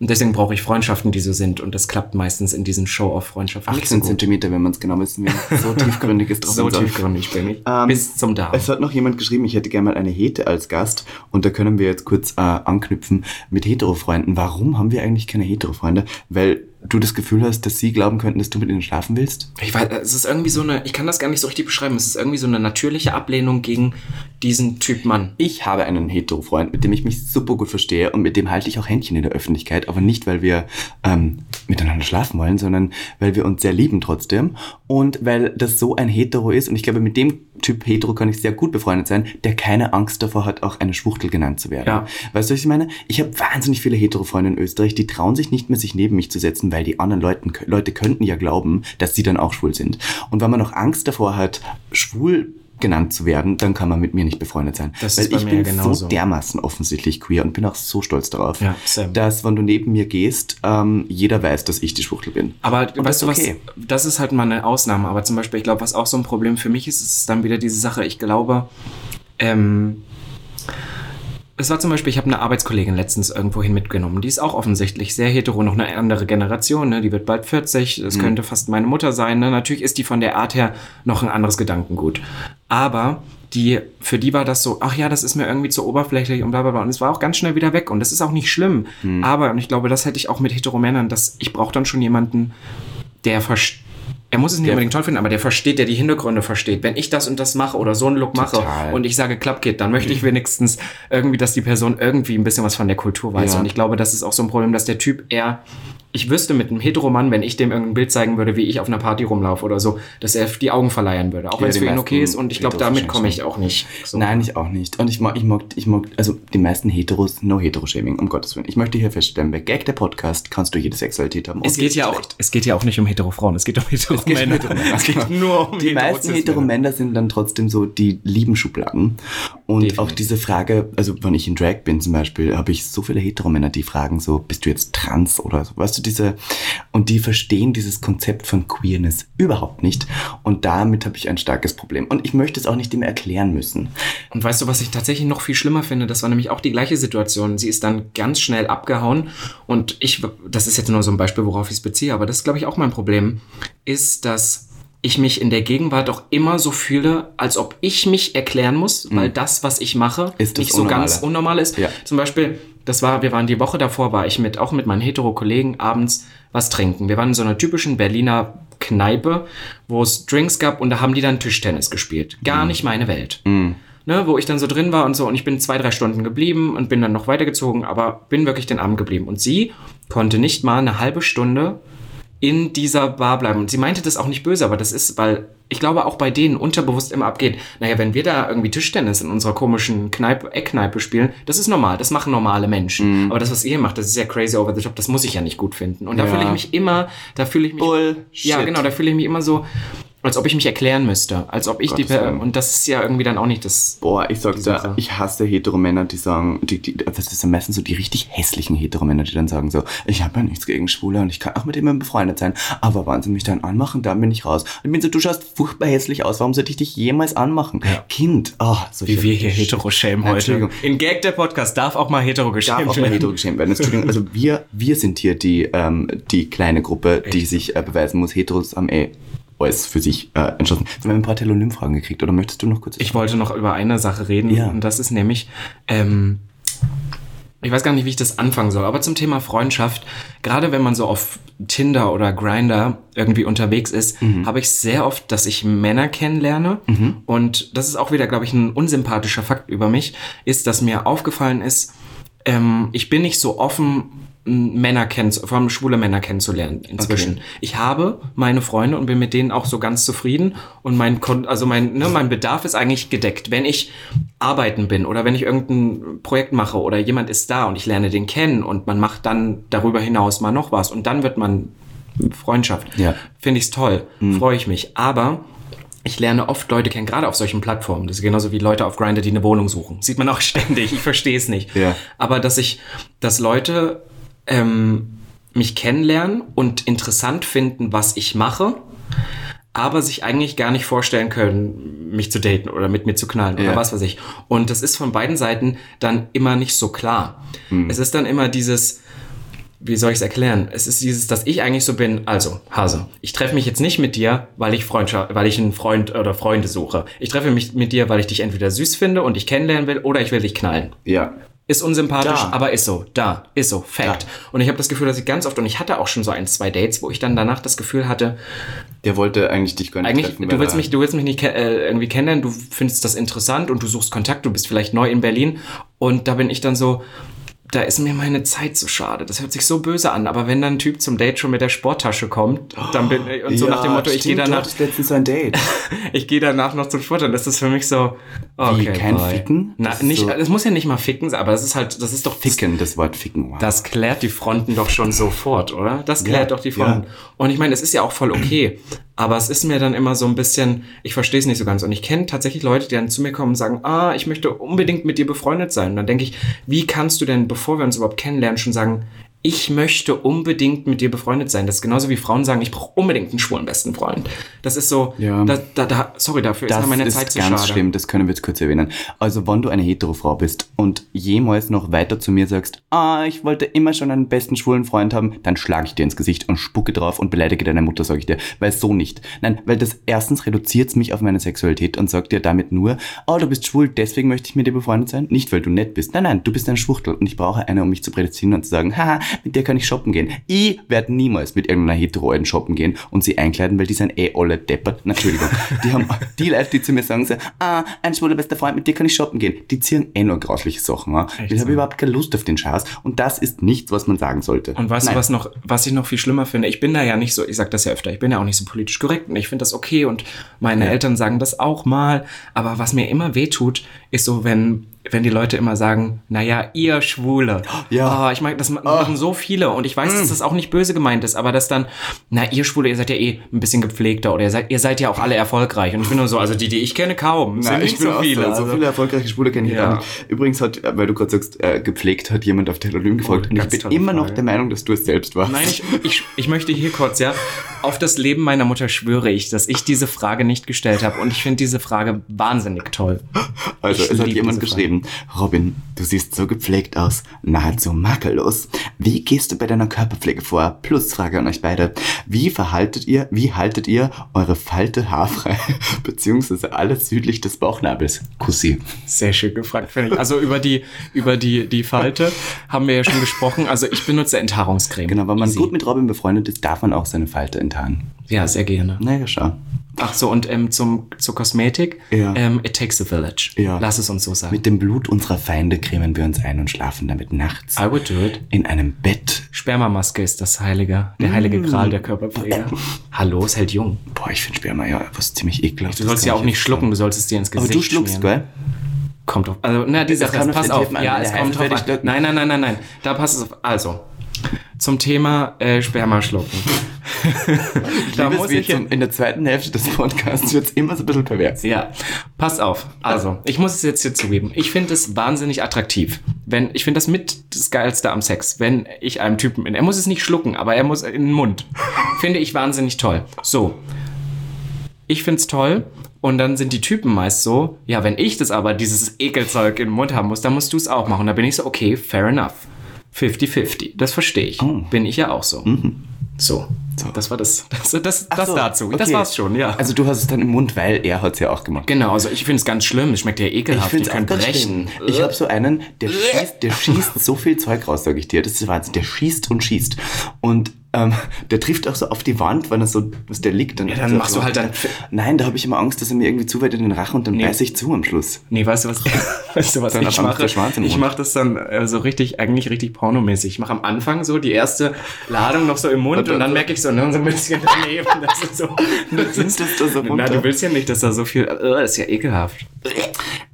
Und deswegen brauche ich Freundschaften, die so sind. Und das klappt meistens in diesen Show-off-Freundschaften nicht so 18 gut. Zentimeter, wenn man es genau wissen will. So tiefgründig ist drauf So tiefgründig bin ich. Ähm, Bis zum Darm. Es hat noch jemand geschrieben, ich hätte gerne mal eine Hete als Gast und da können wir jetzt kurz äh, anknüpfen mit Hetero-Freunden. Warum haben wir eigentlich keine Hetero-Freunde? Weil du das Gefühl hast, dass sie glauben könnten, dass du mit ihnen schlafen willst? Ich weiß, es ist irgendwie so eine, ich kann das gar nicht so richtig beschreiben, es ist irgendwie so eine natürliche Ablehnung gegen diesen Typ Mann. Ich habe einen Hetero-Freund, mit dem ich mich super gut verstehe und mit dem halte ich auch Händchen in der Öffentlichkeit, aber nicht, weil wir ähm, miteinander schlafen wollen, sondern weil wir uns sehr lieben trotzdem und weil das so ein Hetero ist und ich glaube, mit dem Typ Hetero kann ich sehr gut befreundet sein, der keine Angst davor hat, auch eine Schwuchtel genannt zu werden. Ja. Weißt du, was ich meine? Ich habe wahnsinnig viele Hetero-Freunde in Österreich, die trauen sich nicht mehr, sich neben mich zu setzen, weil die anderen Leuten, Leute könnten ja glauben, dass sie dann auch schwul sind. Und wenn man noch Angst davor hat, schwul genannt zu werden, dann kann man mit mir nicht befreundet sein. Das weil ich bin genauso. so dermaßen offensichtlich queer und bin auch so stolz darauf, Ja, dass wenn du neben mir gehst, ähm, jeder weiß, dass ich die Schwuchtel bin. Aber das weißt du ist was, okay. das ist halt mal eine Ausnahme. Aber zum Beispiel, ich glaube, was auch so ein Problem für mich ist, ist dann wieder diese Sache, ich glaube, ähm, es war zum Beispiel, ich habe eine Arbeitskollegin letztens irgendwohin mitgenommen. Die ist auch offensichtlich sehr hetero, noch eine andere Generation. Ne? Die wird bald 40, das könnte fast meine Mutter sein. Ne? Natürlich ist die von der Art her noch ein anderes Gedankengut. Aber die, für die war das so, ach ja, das ist mir irgendwie zu oberflächlich und bla bla bla. Und es war auch ganz schnell wieder weg. Und das ist auch nicht schlimm. Aber, und ich glaube, das hätte ich auch mit Heteromännern, dass ich brauche dann schon jemanden, der versteht. Er muss es nicht Der- unbedingt toll finden, aber der versteht, der die Hintergründe versteht. Wenn ich das und das mache oder so einen Look mache Total. und ich sage Klappkit, dann möchte ich wenigstens irgendwie, dass die Person irgendwie ein bisschen was von der Kultur weiß. Ja. Und ich glaube, das ist auch so ein Problem, dass der Typ eher, ich wüsste mit einem Heteromann, wenn ich dem irgendein Bild zeigen würde, wie ich auf einer Party rumlaufe oder so, dass er die Augen verleihen würde. Auch Ja, wenn es für ihn meisten okay ist und ich glaube, damit komme ich auch nicht. So. Nein, ich auch nicht. Und ich mag, ich mag, ich mag, also die meisten Heteros, no Hetero-Shaming, um Gottes Willen. Ich möchte hier feststellen, bei Gag der Podcast kannst du jede Sexualität haben. Es geht ja auch, es geht ja auch nicht um Heterofrauen, es geht um Heteromänner. Heteromänner. Es geht nur um Die meisten Heterozis-Männer. Hetero-Männer sind dann trotzdem so die lieben Schubladen. Und Definitiv. auch diese Frage, also wenn ich in Drag bin zum Beispiel, habe ich so viele Hetero-Männer, die fragen so, bist du jetzt trans oder so, weißt du, diese, und die verstehen dieses Konzept von Queerness überhaupt nicht. Und damit habe ich ein starkes Problem. Und ich möchte es auch nicht dem erklären müssen. Und weißt du, was ich tatsächlich noch viel schlimmer finde? Das war nämlich auch die gleiche Situation. Sie ist dann ganz schnell abgehauen und ich, das ist jetzt nur so ein Beispiel, worauf ich es beziehe, aber das ist, glaube ich, auch mein Problem, ist, dass ich mich in der Gegenwart auch immer so fühle, als ob ich mich erklären muss, weil das, was ich mache, Mhm. Ist nicht so ganz unnormal ist. Ja. Zum Beispiel, das war, wir waren die Woche davor, war ich mit, auch mit meinen hetero-Kollegen abends was trinken. Wir waren in so einer typischen Berliner Kneipe, wo es Drinks gab und da haben die dann Tischtennis gespielt. Gar nicht meine Welt. Ne, wo ich dann so drin war und so und ich bin zwei, drei Stunden geblieben und bin dann noch weitergezogen, aber bin wirklich den Abend geblieben. Und sie konnte nicht mal eine halbe Stunde in dieser Bar bleiben. Und sie meinte das auch nicht böse, aber das ist, weil ich glaube auch bei denen unterbewusst immer abgeht. Naja, wenn wir da irgendwie Tischtennis in unserer komischen Kneipe, Eckkneipe spielen, das ist normal, das machen normale Menschen. Aber das, was ihr macht, das ist ja crazy over the top, das muss ich ja nicht gut finden. Und da Ja. fühle ich mich immer, da fühle ich mich. Bullshit. Ja, genau, da fühle ich mich immer so, als ob ich mich erklären müsste. Als ob ich die. Gottes Willen. Und das ist ja irgendwie dann auch nicht das. Boah, ich sag Die dir, Sache. ich hasse Hetero-Männer, die sagen, die, die, das sind meistens so die richtig hässlichen Hetero-Männer, die dann sagen so, ich habe ja nichts gegen Schwule und ich kann auch mit jemandem befreundet sein, aber wenn sie mich dann anmachen, dann bin ich raus. Und ich bin so, du schaust furchtbar hässlich aus, warum sollte ich dich jemals anmachen? Kind, oh, so Wie wir hier hetero-shame heute. Entschuldigung. In Gag der Podcast darf auch mal hetero Darf geschämt auch mal werden. hetero geschämt werden. Entschuldigung, also wir, wir sind hier die, ähm, die kleine Gruppe, die sich äh, beweisen muss, Heteros haben eh alles für sich äh, entschlossen. Wir haben ein paar Telonym-Fragen gekriegt, oder möchtest du noch kurz? Ich wollte noch über eine Sache reden Ja. und das ist nämlich, ähm, ich weiß gar nicht, wie ich das anfangen soll, aber zum Thema Freundschaft, gerade wenn man so auf Tinder oder Grinder irgendwie unterwegs ist, Mhm. habe ich sehr oft, dass ich Männer kennenlerne und das ist auch wieder, glaube ich, ein unsympathischer Fakt über mich, ist, dass mir aufgefallen ist, ähm, ich bin nicht so offen, Männer kennen, vor allem schwule Männer kennenzulernen inzwischen. Okay. Ich habe meine Freunde und bin mit denen auch so ganz zufrieden und mein, also mein, ne, mein Bedarf ist eigentlich gedeckt. Wenn ich arbeiten bin oder wenn ich irgendein Projekt mache oder jemand ist da und ich lerne den kennen und man macht dann darüber hinaus mal noch was und dann wird man Freundschaft. Ja. Finde ich's toll, freue ich mich. Aber ich lerne oft Leute kennen, gerade auf solchen Plattformen. Das ist genauso wie Leute auf Grindr, die eine Wohnung suchen. Sieht man auch ständig. Ich verstehe es nicht. Ja. Aber dass ich, dass Leute ähm, mich kennenlernen und interessant finden, was ich mache, aber sich eigentlich gar nicht vorstellen können, mich zu daten oder mit mir zu knallen Ja. oder was weiß ich. Und das ist von beiden Seiten dann immer nicht so klar. Es ist dann immer dieses, wie soll ich es erklären? Es ist dieses, dass ich eigentlich so bin, also, Hase, ich treffe mich jetzt nicht mit dir, weil ich Freundschaft, weil ich einen Freund oder Freunde suche. Ich treffe mich mit dir, weil ich dich entweder süß finde und dich kennenlernen will oder ich will dich knallen. ja. Ist unsympathisch, Da. aber ist so. Da, ist so. Fact. Da. Und ich habe das Gefühl, dass ich ganz oft, und ich hatte auch schon so ein, zwei Dates, wo ich dann danach das Gefühl hatte, Der wollte eigentlich dich gar nicht eigentlich, treffen. du willst mich, du willst mich nicht äh, irgendwie kennenlernen, du findest das interessant und du suchst Kontakt, du bist vielleicht neu in Berlin. Und da bin ich dann so, da ist mir meine Zeit so schade. Das hört sich so böse an, aber wenn dann ein Typ zum Date schon mit der Sporttasche kommt, dann bin und so Ja, nach dem Motto, ich gehe danach, letztens ein Date. ich gehe danach noch zum Sport, dann ist das für mich so, okay, kein bye. Ficken? Na, Das ist nicht, so- das muss ja nicht mal ficken sein, aber das ist halt, das ist doch Ficken, das Wort ficken. Wow. das klärt die Fronten doch schon sofort, oder? Das klärt Ja, doch die Fronten. ja. Und ich meine, es ist ja auch voll okay. Aber es ist mir dann immer so ein bisschen, ich verstehe es nicht so ganz. Und ich kenne tatsächlich Leute, die dann zu mir kommen und sagen, ah, ich möchte unbedingt mit dir befreundet sein. Und dann denke ich, wie kannst du denn, bevor wir uns überhaupt kennenlernen, schon sagen, ich möchte unbedingt mit dir befreundet sein. Das ist genauso wie Frauen sagen, ich brauche unbedingt einen schwulen besten Freund. Das ist so, Ja. da, da, da, sorry, dafür ist Das mir meine ist Zeit zu ganz schade. schlimm, das können wir jetzt kurz erwähnen. Also, wenn du eine Hetero-Frau bist und jemals noch weiter zu mir sagst, ah, ich wollte immer schon einen besten schwulen Freund haben, dann schlage ich dir ins Gesicht und spucke drauf und beleidige deine Mutter, sage ich dir. Weil so nicht. Nein, weil das erstens reduziert mich auf meine Sexualität und sagt dir damit nur, oh, du bist schwul, deswegen möchte ich mit dir befreundet sein. Nicht, weil du nett bist. Nein, nein, du bist ein Schwuchtel und ich brauche eine, um mich zu prädestinieren und zu sagen, haha, mit der kann ich shoppen gehen. Ich werde niemals mit irgendeiner hetero alten shoppen gehen und sie einkleiden, weil die sind eh alle deppert. Entschuldigung. Die haben, die Leute, die zu mir sagen, so, ah, ein schwuler bester Freund, mit dir kann ich shoppen gehen. Die ziehen eh nur grausliche Sachen. Ja? Ich so? habe überhaupt keine Lust auf den Scheiß und das ist nichts, was man sagen sollte. Und weißt du, Nein. was noch, was ich noch viel schlimmer finde? Ich bin da ja nicht so, ich sag das ja öfter, ich bin ja auch nicht so politisch korrekt und ich finde das okay und meine Eltern sagen das auch mal. Aber was mir immer wehtut, ist so, wenn, wenn die Leute immer sagen, naja, ihr Schwule. Ja. Oh, ich meine, das ma- machen so viele und ich weiß, dass das auch nicht böse gemeint ist, aber das dann, na, ihr Schwule, ihr seid ja eh ein bisschen gepflegter oder ihr seid, ihr seid ja auch alle erfolgreich. Und ich bin nur so, also die, die ich kenne, kaum. Sind Nein, nicht so viele. So, so also- viele erfolgreiche Schwule kenne ich Ja. nicht. Übrigens hat, äh, weil du gerade sagst, äh, gepflegt hat jemand auf Telonym gefragt und ich bin immer noch Frage. der Meinung, dass du es selbst warst. Nein, ich, ich, ich möchte hier kurz, ja, auf das Leben meiner Mutter schwöre ich, dass ich diese Frage nicht gestellt habe. Und ich finde diese Frage wahnsinnig toll. Also, Ich es hat jemand diese Robin, du siehst so gepflegt aus, nahezu makellos. Wie gehst du bei deiner Körperpflege vor? Plus Frage an euch beide. Wie verhaltet ihr, wie haltet ihr eure Falte haarfrei, beziehungsweise alles südlich des Bauchnabels? Kussi. Sehr schön gefragt, finde ich. Also über die, über die, die Falte haben wir ja schon gesprochen. Also ich benutze Enthaarungscreme. Genau, wenn man Easy. gut mit Robin befreundet ist, darf man auch seine Falte enttarnen. Ja, sehr gerne. Naja, schau. Ach so, und ähm, zum, zur Kosmetik. Ja. Ähm, it takes a village. Ja. Lass es uns so sagen. Mit dem Blut unserer Feinde cremen wir uns ein und schlafen damit nachts. I would do it. In einem Bett. Spermamaske ist das heilige, der heilige Gral der Körperpflege. Hallo, es hält jung. Boah, ich finde Sperma ja was ziemlich ekelhaft. Du sollst ja auch nicht schlucken, du sollst es dir ins Aber Gesicht du schluckst, schmieren. gell? Kommt drauf. Also, na, die Sache auf pass auf. Ja, es kommt drauf an. Nein, nein, nein, nein, nein. Da passt es auf. Also, zum Thema äh, Spermaschlucken. da Liebes muss ich zum, in der zweiten Hälfte des Podcasts wird immer so ein bisschen pervers. ja, pass auf. Also, ich muss es jetzt hier zugeben. Ich finde es wahnsinnig attraktiv. Wenn, ich finde das mit das Geilste am Sex. Wenn ich einem Typen, er muss es nicht schlucken, aber er muss in den Mund. Finde ich wahnsinnig toll. So. Ich find's toll. Und dann sind die Typen meist so, ja, wenn ich das aber, dieses Ekelzeug im Mund haben muss, dann musst du es auch machen. Da bin ich so, okay, fair enough. 50-50. Das verstehe ich. Bin ich ja auch so. So. nicht so. Das war das. Das, das, das so, dazu. Das okay. war's schon, ja. Also du hast es dann im Mund, weil er hat es ja auch gemacht. genau, also ich finde es ganz schlimm. Es schmeckt ja Ich ekelhaft. finde es Die auch können ganz brechen. schlimm. Ich habe so einen, der schießt, der schießt so viel Zeug raus, sage ich dir. Das ist Wahnsinn. Der schießt und schießt. Und ähm, der trifft auch so auf die Wand, wenn er so, was der liegt. Dann, Ja, dann machst du halt dann- Nein, da habe ich immer Angst, dass er mir irgendwie zu weit in den Rachen und dann Nee. beiß ich zu am Schluss. Nee, weißt du was? Weißt du was Dann ich mache? Ich mache das dann äh, so richtig, eigentlich richtig pornomäßig. Ich mache am Anfang so die erste Ladung noch so im Mund und dann merke ich so, ne, so ein bisschen daneben. Das ist so. Das Nimmst das da so Na, runter? du willst ja nicht, dass da so viel. Äh, das ist ja ekelhaft.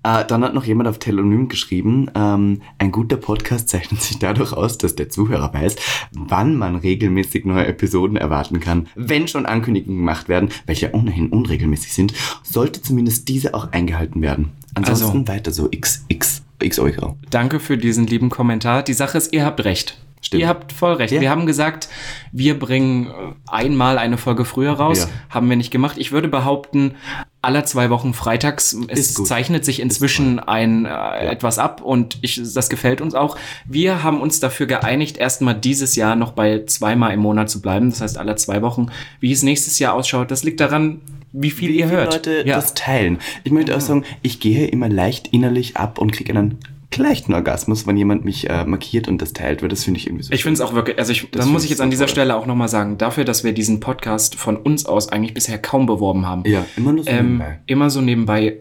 Äh, dann hat noch jemand auf Telonym geschrieben, ähm, ein guter Podcast zeichnet sich dadurch aus, dass der Zuhörer weiß, wann man regelmäßig neue Episoden erwarten kann. Wenn schon Ankündigungen gemacht werden, welche ohnehin unregelmäßig sind, sollte zumindest diese auch eingehalten werden. Ansonsten Also- weiter so XX, X Euro. Danke für diesen lieben Kommentar. Die Sache ist, ihr habt recht. Stimmt. Ihr habt voll recht. Ja. Wir haben gesagt, wir bringen äh, einmal eine Folge früher raus. Ja. Haben wir nicht gemacht. Ich würde behaupten, aller zwei Wochen freitags. Es Ist zeichnet sich inzwischen ein äh, etwas ab und ich, das gefällt uns auch. Wir haben uns dafür geeinigt, erstmal dieses Jahr noch bei zweimal im Monat zu bleiben. Das heißt, alle zwei Wochen. Wie es nächstes Jahr ausschaut, das liegt daran, wie viel ihr viele hört. Leute ja. das teilen. Ich möchte auch sagen, ich gehe immer leicht innerlich ab und kriege einen leichten Orgasmus, wenn jemand mich äh, markiert und das teilt, weil das finde ich irgendwie so. Ich finde es auch wirklich, also ich, da Das muss ich ich jetzt an dieser toll. Stelle auch nochmal sagen, dafür, dass wir diesen Podcast von uns aus eigentlich bisher kaum beworben haben. ja, immer nur so Ähm, nebenbei. immer so nebenbei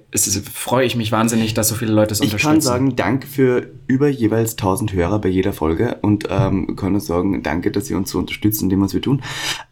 freue ich mich wahnsinnig, dass so viele Leute es Ich unterstützen. kann sagen, danke für über jeweils 1000 Hörer bei jeder Folge und ähm, kann nur sagen, danke, dass ihr uns so unterstützen, indem was wir tun.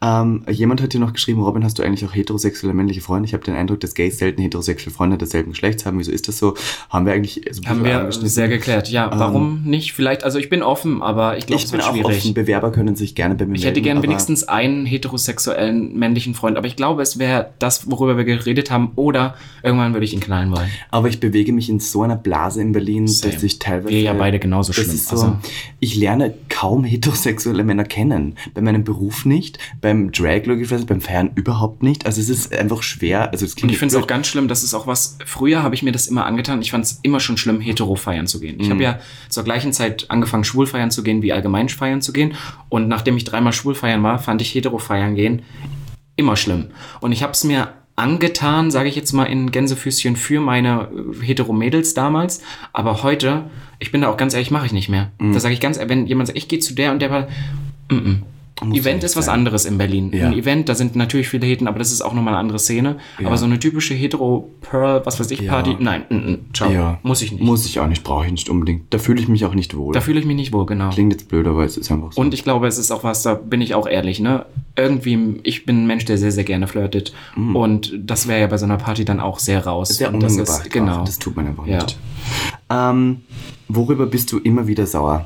Ähm, jemand hat hier noch geschrieben, Robin, hast du eigentlich auch heterosexuelle männliche Freunde? Ich habe den Eindruck, dass Gays selten heterosexuelle Freunde desselben Geschlechts haben. Wieso ist das so? Haben wir eigentlich so ein haben wir angeschnitten. Sehr geklärt. Ja, warum nicht? Vielleicht, also ich bin offen, aber ich glaube, Ich es bin wird auch schwierig. offen. Bewerber können sich gerne mir Ich hätte melden, gern aber- wenigstens einen heterosexuellen männlichen Freund, aber ich glaube, es wäre das, worüber wir geredet haben, oder irgendwann würde ich ihn knallen wollen. Aber ich bewege mich in so einer Blase in Berlin, Same. dass ich teilweise. Wir ja beide genauso schlimm, so, also- Ich lerne kaum heterosexuelle Männer kennen. Bei meinem Beruf nicht, beim Drag logischerweise, beim Feiern überhaupt nicht. Also es ist einfach schwer. Also es Und klingt ich finde es auch ganz schlimm, das ist auch was, früher habe ich mir das immer angetan, ich fand es immer schon schlimm, hetero feiern zu gehen. Ich Mhm. habe ja zur gleichen Zeit angefangen, schwul feiern zu gehen, wie allgemein feiern zu gehen. Und nachdem ich dreimal schwul feiern war, fand ich hetero feiern gehen immer schlimm. Und ich habe es mir angetan, sage ich jetzt mal in Gänsefüßchen, für meine äh, hetero-Mädels damals. Aber heute, ich bin da auch ganz ehrlich, mache ich nicht mehr. Mhm. Da sage ich ganz ehrlich, wenn jemand sagt, ich gehe zu der und der war, mm -mm. Muss ja Event ist was sein. anderes in Berlin. Ja. Ein Event, da sind natürlich viele Heten, aber das ist auch nochmal eine andere Szene. Aber so eine typische hetero-Pearl, was weiß ich, Ja. Party, nein, mm, mm, ciao, Ja. muss ich nicht. Muss ich auch nicht, brauche ich nicht unbedingt. Da fühle ich mich auch nicht wohl. Da fühle ich mich nicht wohl, genau. Klingt jetzt blöd, aber es ist einfach so. Und ich glaube, es ist auch was, da bin ich auch ehrlich, ne? Irgendwie, ich bin ein Mensch, der sehr, sehr gerne flirtet. Und das wäre ja bei so einer Party dann auch sehr raus. Sehr Und das unangebracht. ist, genau. Das tut man einfach Ja. nicht. Ähm, worüber bist du immer wieder sauer?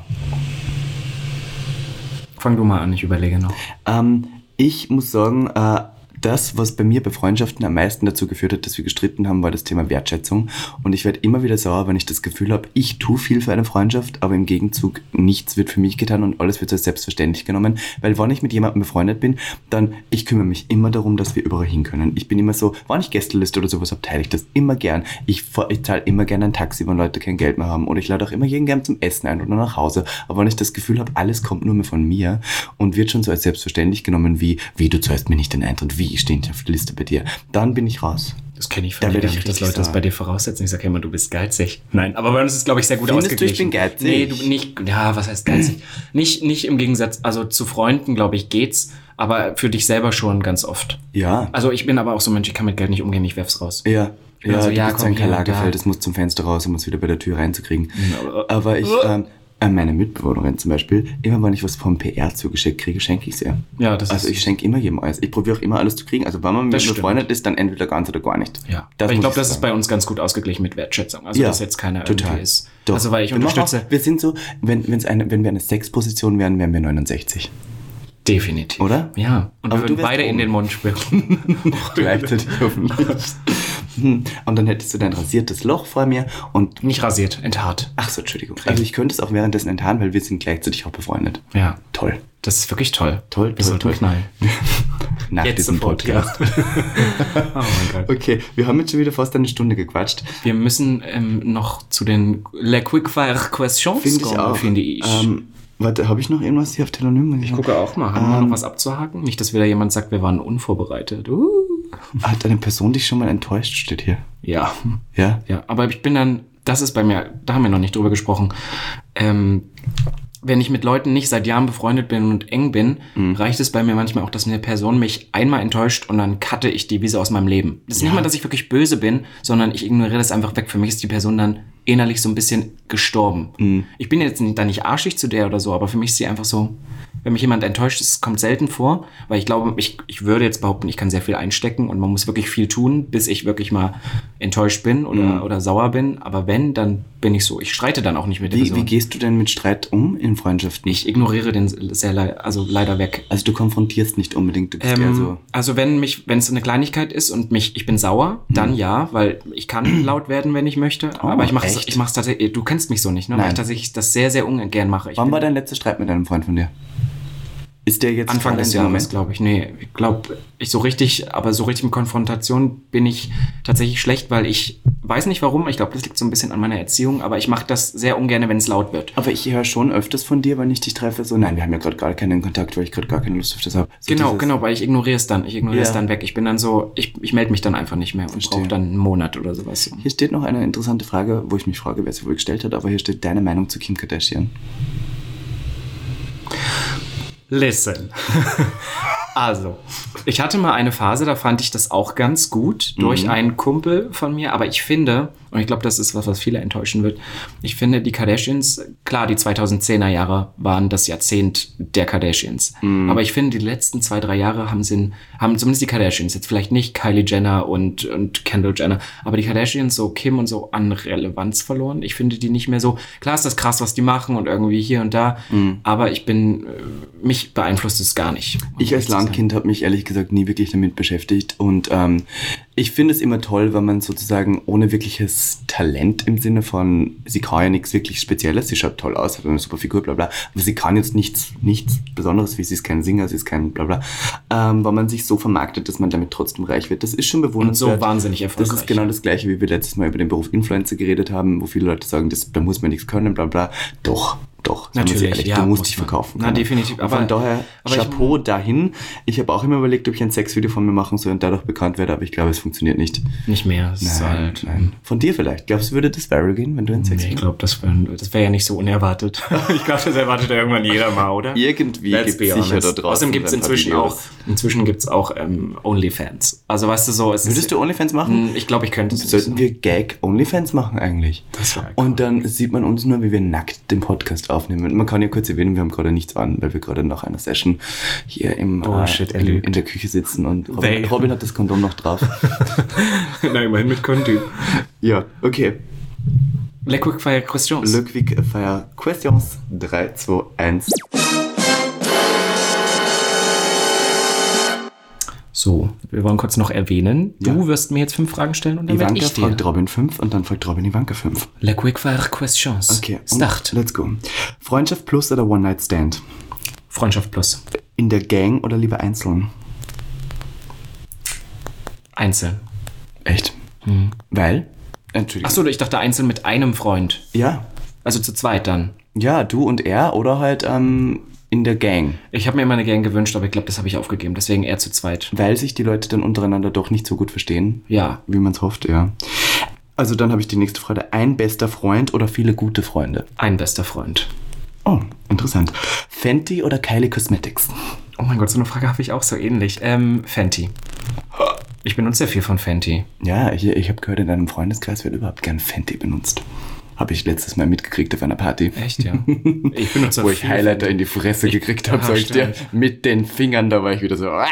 Fang du mal an, ich überlege noch. Ähm, ich muss sagen, äh, das, was bei mir bei Freundschaften am meisten dazu geführt hat, dass wir gestritten haben, war das Thema Wertschätzung. Und ich werde immer wieder sauer, wenn ich das Gefühl habe, ich tue viel für eine Freundschaft, aber im Gegenzug nichts wird für mich getan und alles wird als selbstverständlich genommen. Weil wenn ich mit jemandem befreundet bin, dann ich kümmere mich immer darum, dass wir überall hin können. Ich bin immer so, wenn ich Gästeliste oder sowas habe, teile ich das immer gern. Ich, ich zahle immer gern ein Taxi, wenn Leute kein Geld mehr haben. Oder ich lade auch immer jeden gern zum Essen ein oder nach Hause. Aber wenn ich das Gefühl habe, alles kommt nur mehr von mir und wird schon so als selbstverständlich genommen wie, wie du zahlst mir nicht den Eintritt, wie ich stehe nicht auf der Liste bei dir, dann bin ich raus. Das kenne ich Da von dir werd gar ich nicht, dass Leute das sauer. bei dir voraussetzen. Ich sage immer, du bist geizig. Nein, aber bei uns ist, glaube ich, sehr gut Findest du, ausgeglichen. ich bin geizig? Nee, du nicht, ja, was heißt geizig? nicht, nicht im Gegensatz, also zu Freunden, glaube ich, geht's, aber für dich selber schon ganz oft. Ja. Also ich bin aber auch so ein Mensch, ich kann mit Geld nicht umgehen, ich werf's raus. Ja. Ja, Also, du ja, bist komm ein Karl hier, Lagerfeld, da. das muss zum Fenster raus, um es wieder bei der Tür reinzukriegen. aber- Aber ich, ähm, meine Mitbewohnerin zum Beispiel, immer wenn ich was vom PR zugeschickt kriege, schenke ich es ihr. Ja, das Also ist, ich schenke immer jedem alles. Ich probiere auch immer alles zu kriegen. Also wenn man mit mir befreundet ist, dann entweder ganz oder gar nicht. ja. Das aber ich glaube, das ist sagen. bei uns ganz gut ausgeglichen mit Wertschätzung. Also Ja, dass jetzt keiner total. irgendwie ist. Doch. Also weil ich wir, unterstütze. Auch, wir sind so, wenn, wenn's eine, wenn wir eine Sexposition wären, wären wir 69. definitiv. Oder? Ja. Und Aber wir du würden beide in oben. den Mund spüren. Gleichzeitig hoffentlich. Hm, Und dann hättest du dein rasiertes Loch vor mir und nicht rasiert, enthaart. Ach so, Entschuldigung. Also ich könnte es auch währenddessen enttarnen, weil wir sind gleichzeitig auch befreundet. Ja. Toll. Das ist wirklich toll. Toll, Wir toll, toll. knallen. Nach Jetzt diesem sofort, Podcast. oh mein Gott. Okay, wir haben jetzt schon wieder fast eine Stunde gequatscht. Wir müssen ähm, noch zu den Le Quickfire Questions Finde ich kommen, auch. finde ich. Ähm, Warte, habe ich noch irgendwas hier auf Telonym? Ich gucke auch mal. Haben wir noch was abzuhaken? Nicht, dass wieder jemand sagt, wir waren unvorbereitet. Uh. Hat eine Person dich schon mal enttäuscht, steht hier. Ja. Ja? Ja, aber ich bin dann, das ist bei mir, da haben wir noch nicht drüber gesprochen. Ähm, wenn ich mit Leuten nicht seit Jahren befreundet bin und eng bin, reicht es bei mir manchmal auch, dass eine Person mich einmal enttäuscht und dann cutte ich die wie so aus meinem Leben. Das ist nicht mal, dass ich wirklich böse bin, sondern ich ignoriere das einfach weg. Für mich ist die Person dann innerlich so ein bisschen gestorben. Ich bin jetzt da nicht arschig zu der oder so, aber für mich ist sie einfach so, wenn mich jemand enttäuscht, das kommt selten vor, weil ich glaube, ich, ich würde jetzt behaupten, ich kann sehr viel einstecken und man muss wirklich viel tun, bis ich wirklich mal enttäuscht bin oder, oder sauer bin. Aber wenn, dann bin ich so. Ich streite dann auch nicht mit der Wie, Person. wie gehst du denn mit Streit um in Freundschaften? ich ignoriere den sehr le also leider weg. Also du konfrontierst nicht unbedingt, du bist Ähm, so. Also wenn mich, wenn es eine Kleinigkeit ist und mich, ich bin sauer, dann ja, weil ich kann laut werden, wenn ich möchte. Oh, aber ich mache echt? ich mach's tatsächlich. Du kennst mich so nicht, ne? Weil Nein. ich tatsächlich das sehr sehr ungern mache. Ich Wann war dein letzter Streit mit einem Freund von dir? Ist der jetzt Anfang des Jahres, glaube ich. Nee, ich glaube, ich so richtig, aber so richtig in Konfrontation bin ich tatsächlich schlecht, weil ich weiß nicht warum. Ich glaube, das liegt so ein bisschen an meiner Erziehung, aber ich mache das sehr ungern, wenn es laut wird. Aber ich höre schon öfters von dir, wenn ich dich treffe, so, nein, wir haben ja gerade gar keinen Kontakt, weil ich gerade gar keine Lust auf das habe. So Genau, genau, weil ich ignoriere es dann. Ich ignoriere es Ja. dann weg. Ich bin dann so, ich, ich melde mich dann einfach nicht mehr und brauche dann einen Monat oder sowas. Hier steht noch eine interessante Frage, wo ich mich frage, wer sie wohl gestellt hat, aber hier steht deine Meinung zu Kim Kardashian. Listen. also, ich hatte mal eine Phase, da fand ich das auch ganz gut durch einen Kumpel von mir, aber ich finde, und ich glaube, das ist was, was viele enttäuschen wird, ich finde, die Kardashians, klar, die 2010er Jahre waren das Jahrzehnt der Kardashians, aber ich finde, die letzten zwei, drei Jahre haben, sie, haben zumindest die Kardashians, jetzt vielleicht nicht Kylie Jenner und, und Kendall Jenner, aber die Kardashians, so Kim und so, an Relevanz verloren. Ich finde die nicht mehr so, klar ist das krass, was die machen und irgendwie hier und da, aber ich bin, äh, mich beeinflusst es gar nicht. um Ich als. Landkind habe mich ehrlich gesagt nie wirklich damit beschäftigt und ähm, ich finde es immer toll, wenn man sozusagen ohne wirkliches Talent im Sinne von, sie kann ja nichts wirklich Spezielles, sie schaut toll aus, hat eine super Figur, bla bla, aber sie kann jetzt nichts, nichts Besonderes, wie sie ist kein Singer, sie ist kein bla bla, ähm, wenn man sich so vermarktet, dass man damit trotzdem reich wird, das ist schon bewundernswert. Und so wahnsinnig Das erfolgreich. ist genau das gleiche, wie wir letztes Mal über den Beruf Influencer geredet haben, wo viele Leute sagen, das, da muss man nichts können, bla bla. Doch, doch. Natürlich, ja, du musst muss dich verkaufen. Na, können. definitiv, aber- Von daher, aber ich- Chapeau dahin. Ich habe auch immer überlegt, ob ich ein Sexvideo von mir machen soll und dadurch bekannt werde, aber ich glaube, es funktioniert nicht. Nicht mehr. Es ist halt, nein. Von dir vielleicht. Glaubst du, würde das viral gehen, wenn du ein Nee, ich Sexvideo glaube, das wäre das wär ja nicht so unerwartet. ich glaube, das erwartet irgendwann jeder mal, oder? Irgendwie gibt's be sicher da draußen Außerdem gibt es inzwischen auch, inzwischen gibt's auch ähm, Onlyfans. Also weißt du so, es Würdest ist, du Onlyfans machen? Hm, Ich glaube, ich könnte es. Sollten wir Gag Onlyfans machen eigentlich? Das cool. Und dann sieht man uns nur, wie wir nackt den Podcast aufnehmen. Man kann ja kurz erwähnen, wir haben gerade nichts an, weil wir gerade nach einer Session hier im, Oh, shit, er in, in der Küche sitzen und Robin. Robin hat das Kondom noch drauf. Na, immerhin mit Conti. ja, okay. Le Quickfire Questions. Le Quick Fire Questions 3, 2, 1. So, wir wollen kurz noch erwähnen, du Ja. wirst mir jetzt fünf Fragen stellen und dann werde Ivanka ich dir. fragt Robin 5 und dann fragt Robin Ivanka 5. Le Quickfire Questions. Okay, Start. let's go. Freundschaft plus oder One-Night-Stand? Freundschaft plus. In der Gang oder lieber einzeln? Einzeln. Echt? Weil? Entschuldigung. Achso, ich dachte einzeln mit einem Freund. Ja. Also zu zweit dann. Ja, du und er oder halt ähm, in der Gang. Ich habe mir immer eine Gang gewünscht, aber ich glaube, das habe ich aufgegeben. Deswegen eher zu zweit. Weil sich die Leute dann untereinander doch nicht so gut verstehen. Ja. Wie man es hofft, ja. Also dann habe ich die nächste Frage. Ein bester Freund oder viele gute Freunde? Ein bester Freund. Oh, interessant. Fenty oder Kylie Cosmetics? Oh mein Gott, so eine Frage habe ich auch so ähnlich. Ähm, Fenty. Ich benutze sehr viel von Fenty. Ja, hier, ich habe gehört, in deinem Freundeskreis wird überhaupt gern Fenty benutzt. Habe ich letztes Mal mitgekriegt auf einer Party. Echt, ja. Ich benutze Wo ich Highlighter in die Fresse gekriegt habe, Ah, sag ich dir. Mit den Fingern, da war ich wieder so. Ah!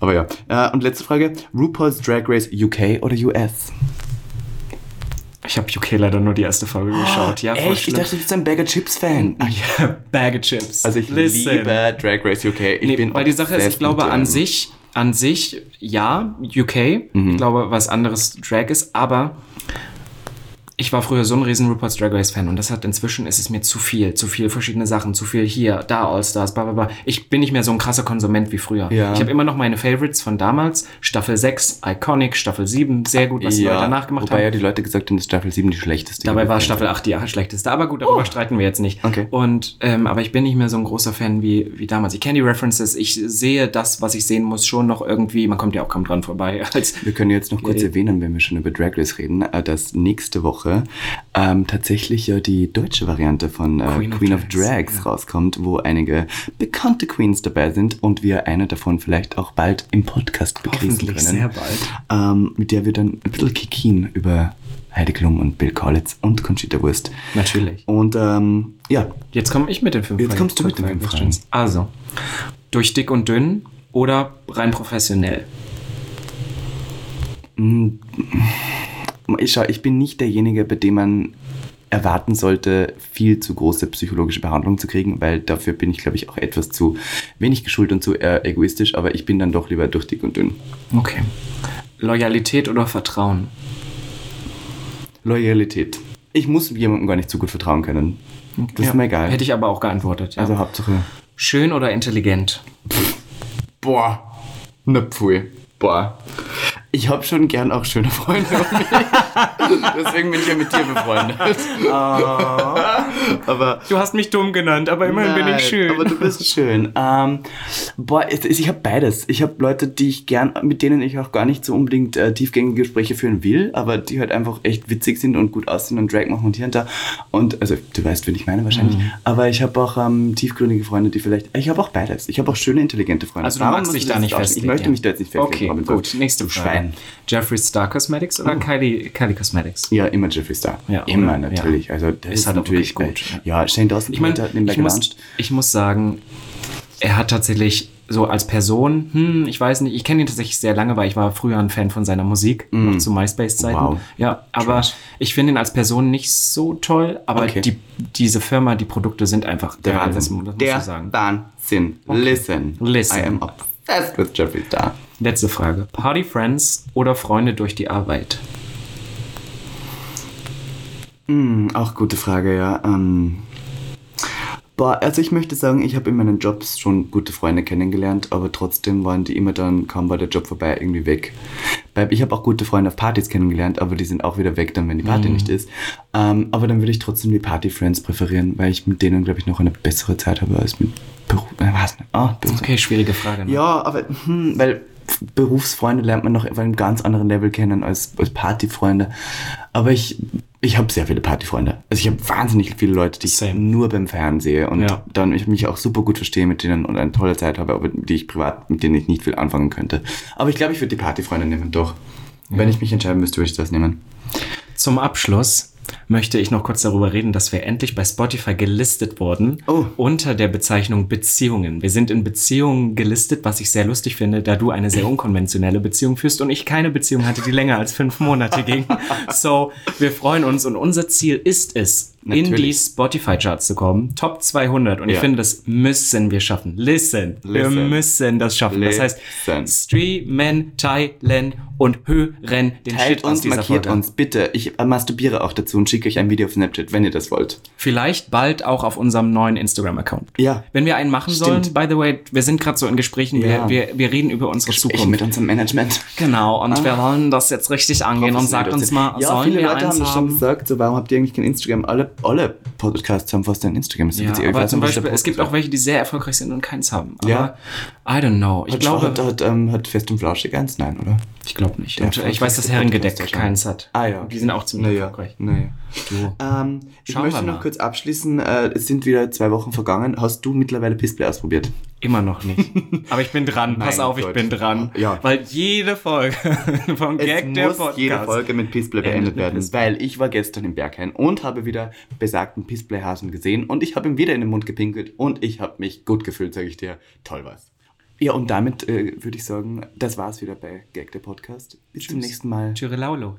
Aber ja. Äh, und letzte Frage. RuPaul's Drag Race UK oder US? Ich habe UK leider nur die erste Folge geschaut. Ja, Echt? Ich schlimm. dachte, du bist ein Bag of Chips Fan. ja, Bag of Chips. Also ich Listen. liebe Drag Race UK. Ich Nee, bin weil die Sache ist, ich glaube an dem. sich, an sich, ja, UK. Mhm. Ich glaube, was anderes Drag ist, aber ich war früher so ein riesen RuPaul's Drag Race Fan und das hat inzwischen ist es mir zu viel, zu viel verschiedene Sachen, zu viel hier, da All-Stars, bla bla bla. Ich bin nicht mehr so ein krasser Konsument wie früher. Ja. Ich habe immer noch meine Favorites von damals. Staffel 6, Iconic, Staffel 7, sehr gut, was die Leute danach gemacht wobei haben. ja die Leute gesagt haben, dass Staffel 7 die schlechteste Dabei war Staffel 8 die schlechteste. Aber gut, darüber streiten wir jetzt nicht. Oh. Okay. Und, ähm, aber ich bin nicht mehr so ein großer Fan wie, wie damals. Ich kenne die References, ich sehe das, was ich sehen muss, schon noch irgendwie. Man kommt ja auch kaum dran vorbei. Als, Wir können jetzt noch kurz Ja, erwähnen, wenn wir schon über Drag Race reden, äh, dass nächste Woche ähm, tatsächlich ja die deutsche Variante von äh, Queen, Queen of Drags, Drags, ja. rauskommt, wo einige bekannte Queens dabei sind und wir eine davon vielleicht auch bald im Podcast begrüßen können. sehr bald. Ähm, mit der wir dann ein bisschen kikin über Heidi Klum und Bill Kaulitz und Conchita Wurst. Natürlich. Und ähm, ja, Jetzt komme ich mit den fünf Jetzt Fragen. kommst du mit den fünf Fragen. Also, durch dick und dünn oder rein professionell? Ich, schau, ich bin nicht derjenige, bei dem man erwarten sollte, viel zu große psychologische Behandlung zu kriegen, weil dafür bin ich, glaube ich, auch etwas zu wenig geschult und zu äh, egoistisch, aber ich bin dann doch lieber durch dick und dünn. Okay. Loyalität oder Vertrauen? Loyalität. Ich muss jemandem gar nicht so gut vertrauen können. Das Ja, ist mir egal. Hätte ich aber auch geantwortet. Ja. also Hauptsache. Schön oder intelligent? Boah. Ne Pfui. Boah. Ich habe schon gern auch schöne Freunde mich. Deswegen bin ich ja mit dir befreundet. aber Du hast mich dumm genannt, aber immerhin bin ich Nein, schön. Aber du bist schön. Ähm, boah, es- ich habe beides. Ich habe Leute, die ich gern, mit denen ich auch gar nicht so unbedingt äh, tiefgängige Gespräche führen will, aber die halt einfach echt witzig sind und gut aussehen und Drag machen und hier und da. Und also du weißt, wen ich meine wahrscheinlich. Mhm. Aber ich habe auch ähm, tiefgründige Freunde, die vielleicht. Ich habe auch beides. Ich habe auch schöne, intelligente Freunde. Also du Darum magst dich ich da nicht festlegen. Ich möchte mich da jetzt nicht festlegen. Okay, gut. Nächste Frage. Schwein. Jeffree Star Cosmetics oder Kylie, Kylie Cosmetics? Ja, immer Jeffree Star. Ja, immer oder? natürlich. Ja. Also das Ist ist, halt natürlich wirklich gut, Ja, Shane Dawson Ich meine, hat nebenbei ich muss, ich muss sagen, er hat tatsächlich so als Person, hm, ich weiß nicht, ich kenne ihn tatsächlich sehr lange, weil ich war früher ein Fan von seiner Musik, noch zu MySpace-Zeiten. Mm. Wow. Ja, aber Trash. ich finde ihn als Person nicht so toll, aber Okay. die, diese Firma, die Produkte sind einfach Der geil, Wahnsinn. das, mu- das musst Der du sagen. Wahnsinn. Listen. Listen. I am obsessed with Jeffree Star. Letzte Frage. Party Friends oder Freunde durch die Arbeit? Hm, auch gute Frage, ja. Ähm, boah, also ich möchte sagen, ich habe in meinen Jobs schon gute Freunde kennengelernt, aber trotzdem waren die immer dann, kaum war der Job vorbei, irgendwie weg. Ich habe auch gute Freunde auf Partys kennengelernt, aber die sind auch wieder weg dann, wenn die Party nicht ist. Ähm, aber dann würde ich trotzdem die Party-Friends präferieren, weil ich mit denen, glaube ich, noch eine bessere Zeit habe als mit Beruf. Äh, was? Ah, Beruf. Okay, schwierige Frage. Ne? Ja, aber hm, weil Berufsfreunde lernt man noch auf einem ganz anderen Level kennen als, als Partyfreunde. Aber ich, ich habe sehr viele Partyfreunde. Also ich habe wahnsinnig viele Leute, die ich Same. nur beim Fernsehen sehe und Ja. dann ich mich auch super gut verstehe mit denen und eine tolle Zeit habe, aber die ich privat, mit denen ich nicht viel anfangen könnte. Aber ich glaube, ich würde die Partyfreunde nehmen, doch. Wenn ich mich entscheiden müsste, würde ich das nehmen. Zum Abschluss möchte ich noch kurz darüber reden, dass wir endlich bei Spotify gelistet wurden Oh. unter der Bezeichnung Beziehungen. Wir sind in Beziehungen gelistet, was ich sehr lustig finde, da du eine sehr unkonventionelle Beziehung führst und ich keine Beziehung hatte, die länger als fünf Monate ging. So, wir freuen uns und unser Ziel ist es, in die Natürlich. Spotify-Charts zu kommen. Top 200 und ich Ja. finde, das müssen wir schaffen. Listen, wir Listen. müssen das schaffen. Das heißt, Listen. streamen, teilen und hören den Teilt Shit aus uns, dieser markiert Folge. uns, bitte. Ich masturbiere auch dazu und schicke euch ein Video auf Snapchat, wenn ihr das wollt. Vielleicht bald auch auf unserem neuen Instagram-Account. Ja. Wenn wir einen machen Stimmt. sollen, by the way, wir sind gerade so in Gesprächen, Ja. wir, wir, wir reden über unsere Ich Zukunft. mit unserem Management. Genau, und wir wollen das jetzt richtig angehen und sagt uns mal, ja, sollen viele wir Leute eins haben das schon haben? gesagt, so warum habt ihr eigentlich kein Instagram? Alle, alle Podcasts haben fast ein Instagram. Das Ja, aber zum Beispiel, es gibt auch welche, die sehr erfolgreich sind und keins haben. Aber Ja. I don't know. Ich Hat, glaube, hat, hat, ähm, hat Fest und Flauschig eins? Nein, oder? ich glaube nicht. Und ich weiß, dass Herrengedeck keins hat. Ah, ja. Die sind auch ziemlich Naja. erfolgreich. naja. Du. Ähm, ich Schauen möchte noch mal. kurz abschließen. Äh, es sind wieder zwei Wochen vergangen. Hast du mittlerweile Pissplay ausprobiert? Immer noch nicht. Aber ich bin dran. Pass Mein auf, ich Gott. bin dran. Ja. Weil jede Folge vom Gag der muss Podcast. jede Folge mit Pissplay Endet beendet werden, Pissplay. weil ich war gestern im Berghain und habe wieder besagten Pissplay-Hasen gesehen und ich habe ihm wieder in den Mund gepinkelt und ich habe mich gut gefühlt, sage ich dir. Toll was. Ja, und damit äh, würde ich sagen, das war's wieder bei Gag der Podcast. Bis zum nächsten Mal Tschüss,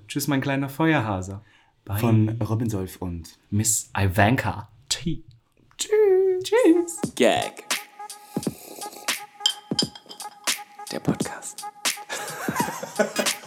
Tschüss, mein kleiner Feuerhase. Bye. von Robin Solf und Miss Ivanka T. Tschüss. Tschüss. Gag. Der Podcast.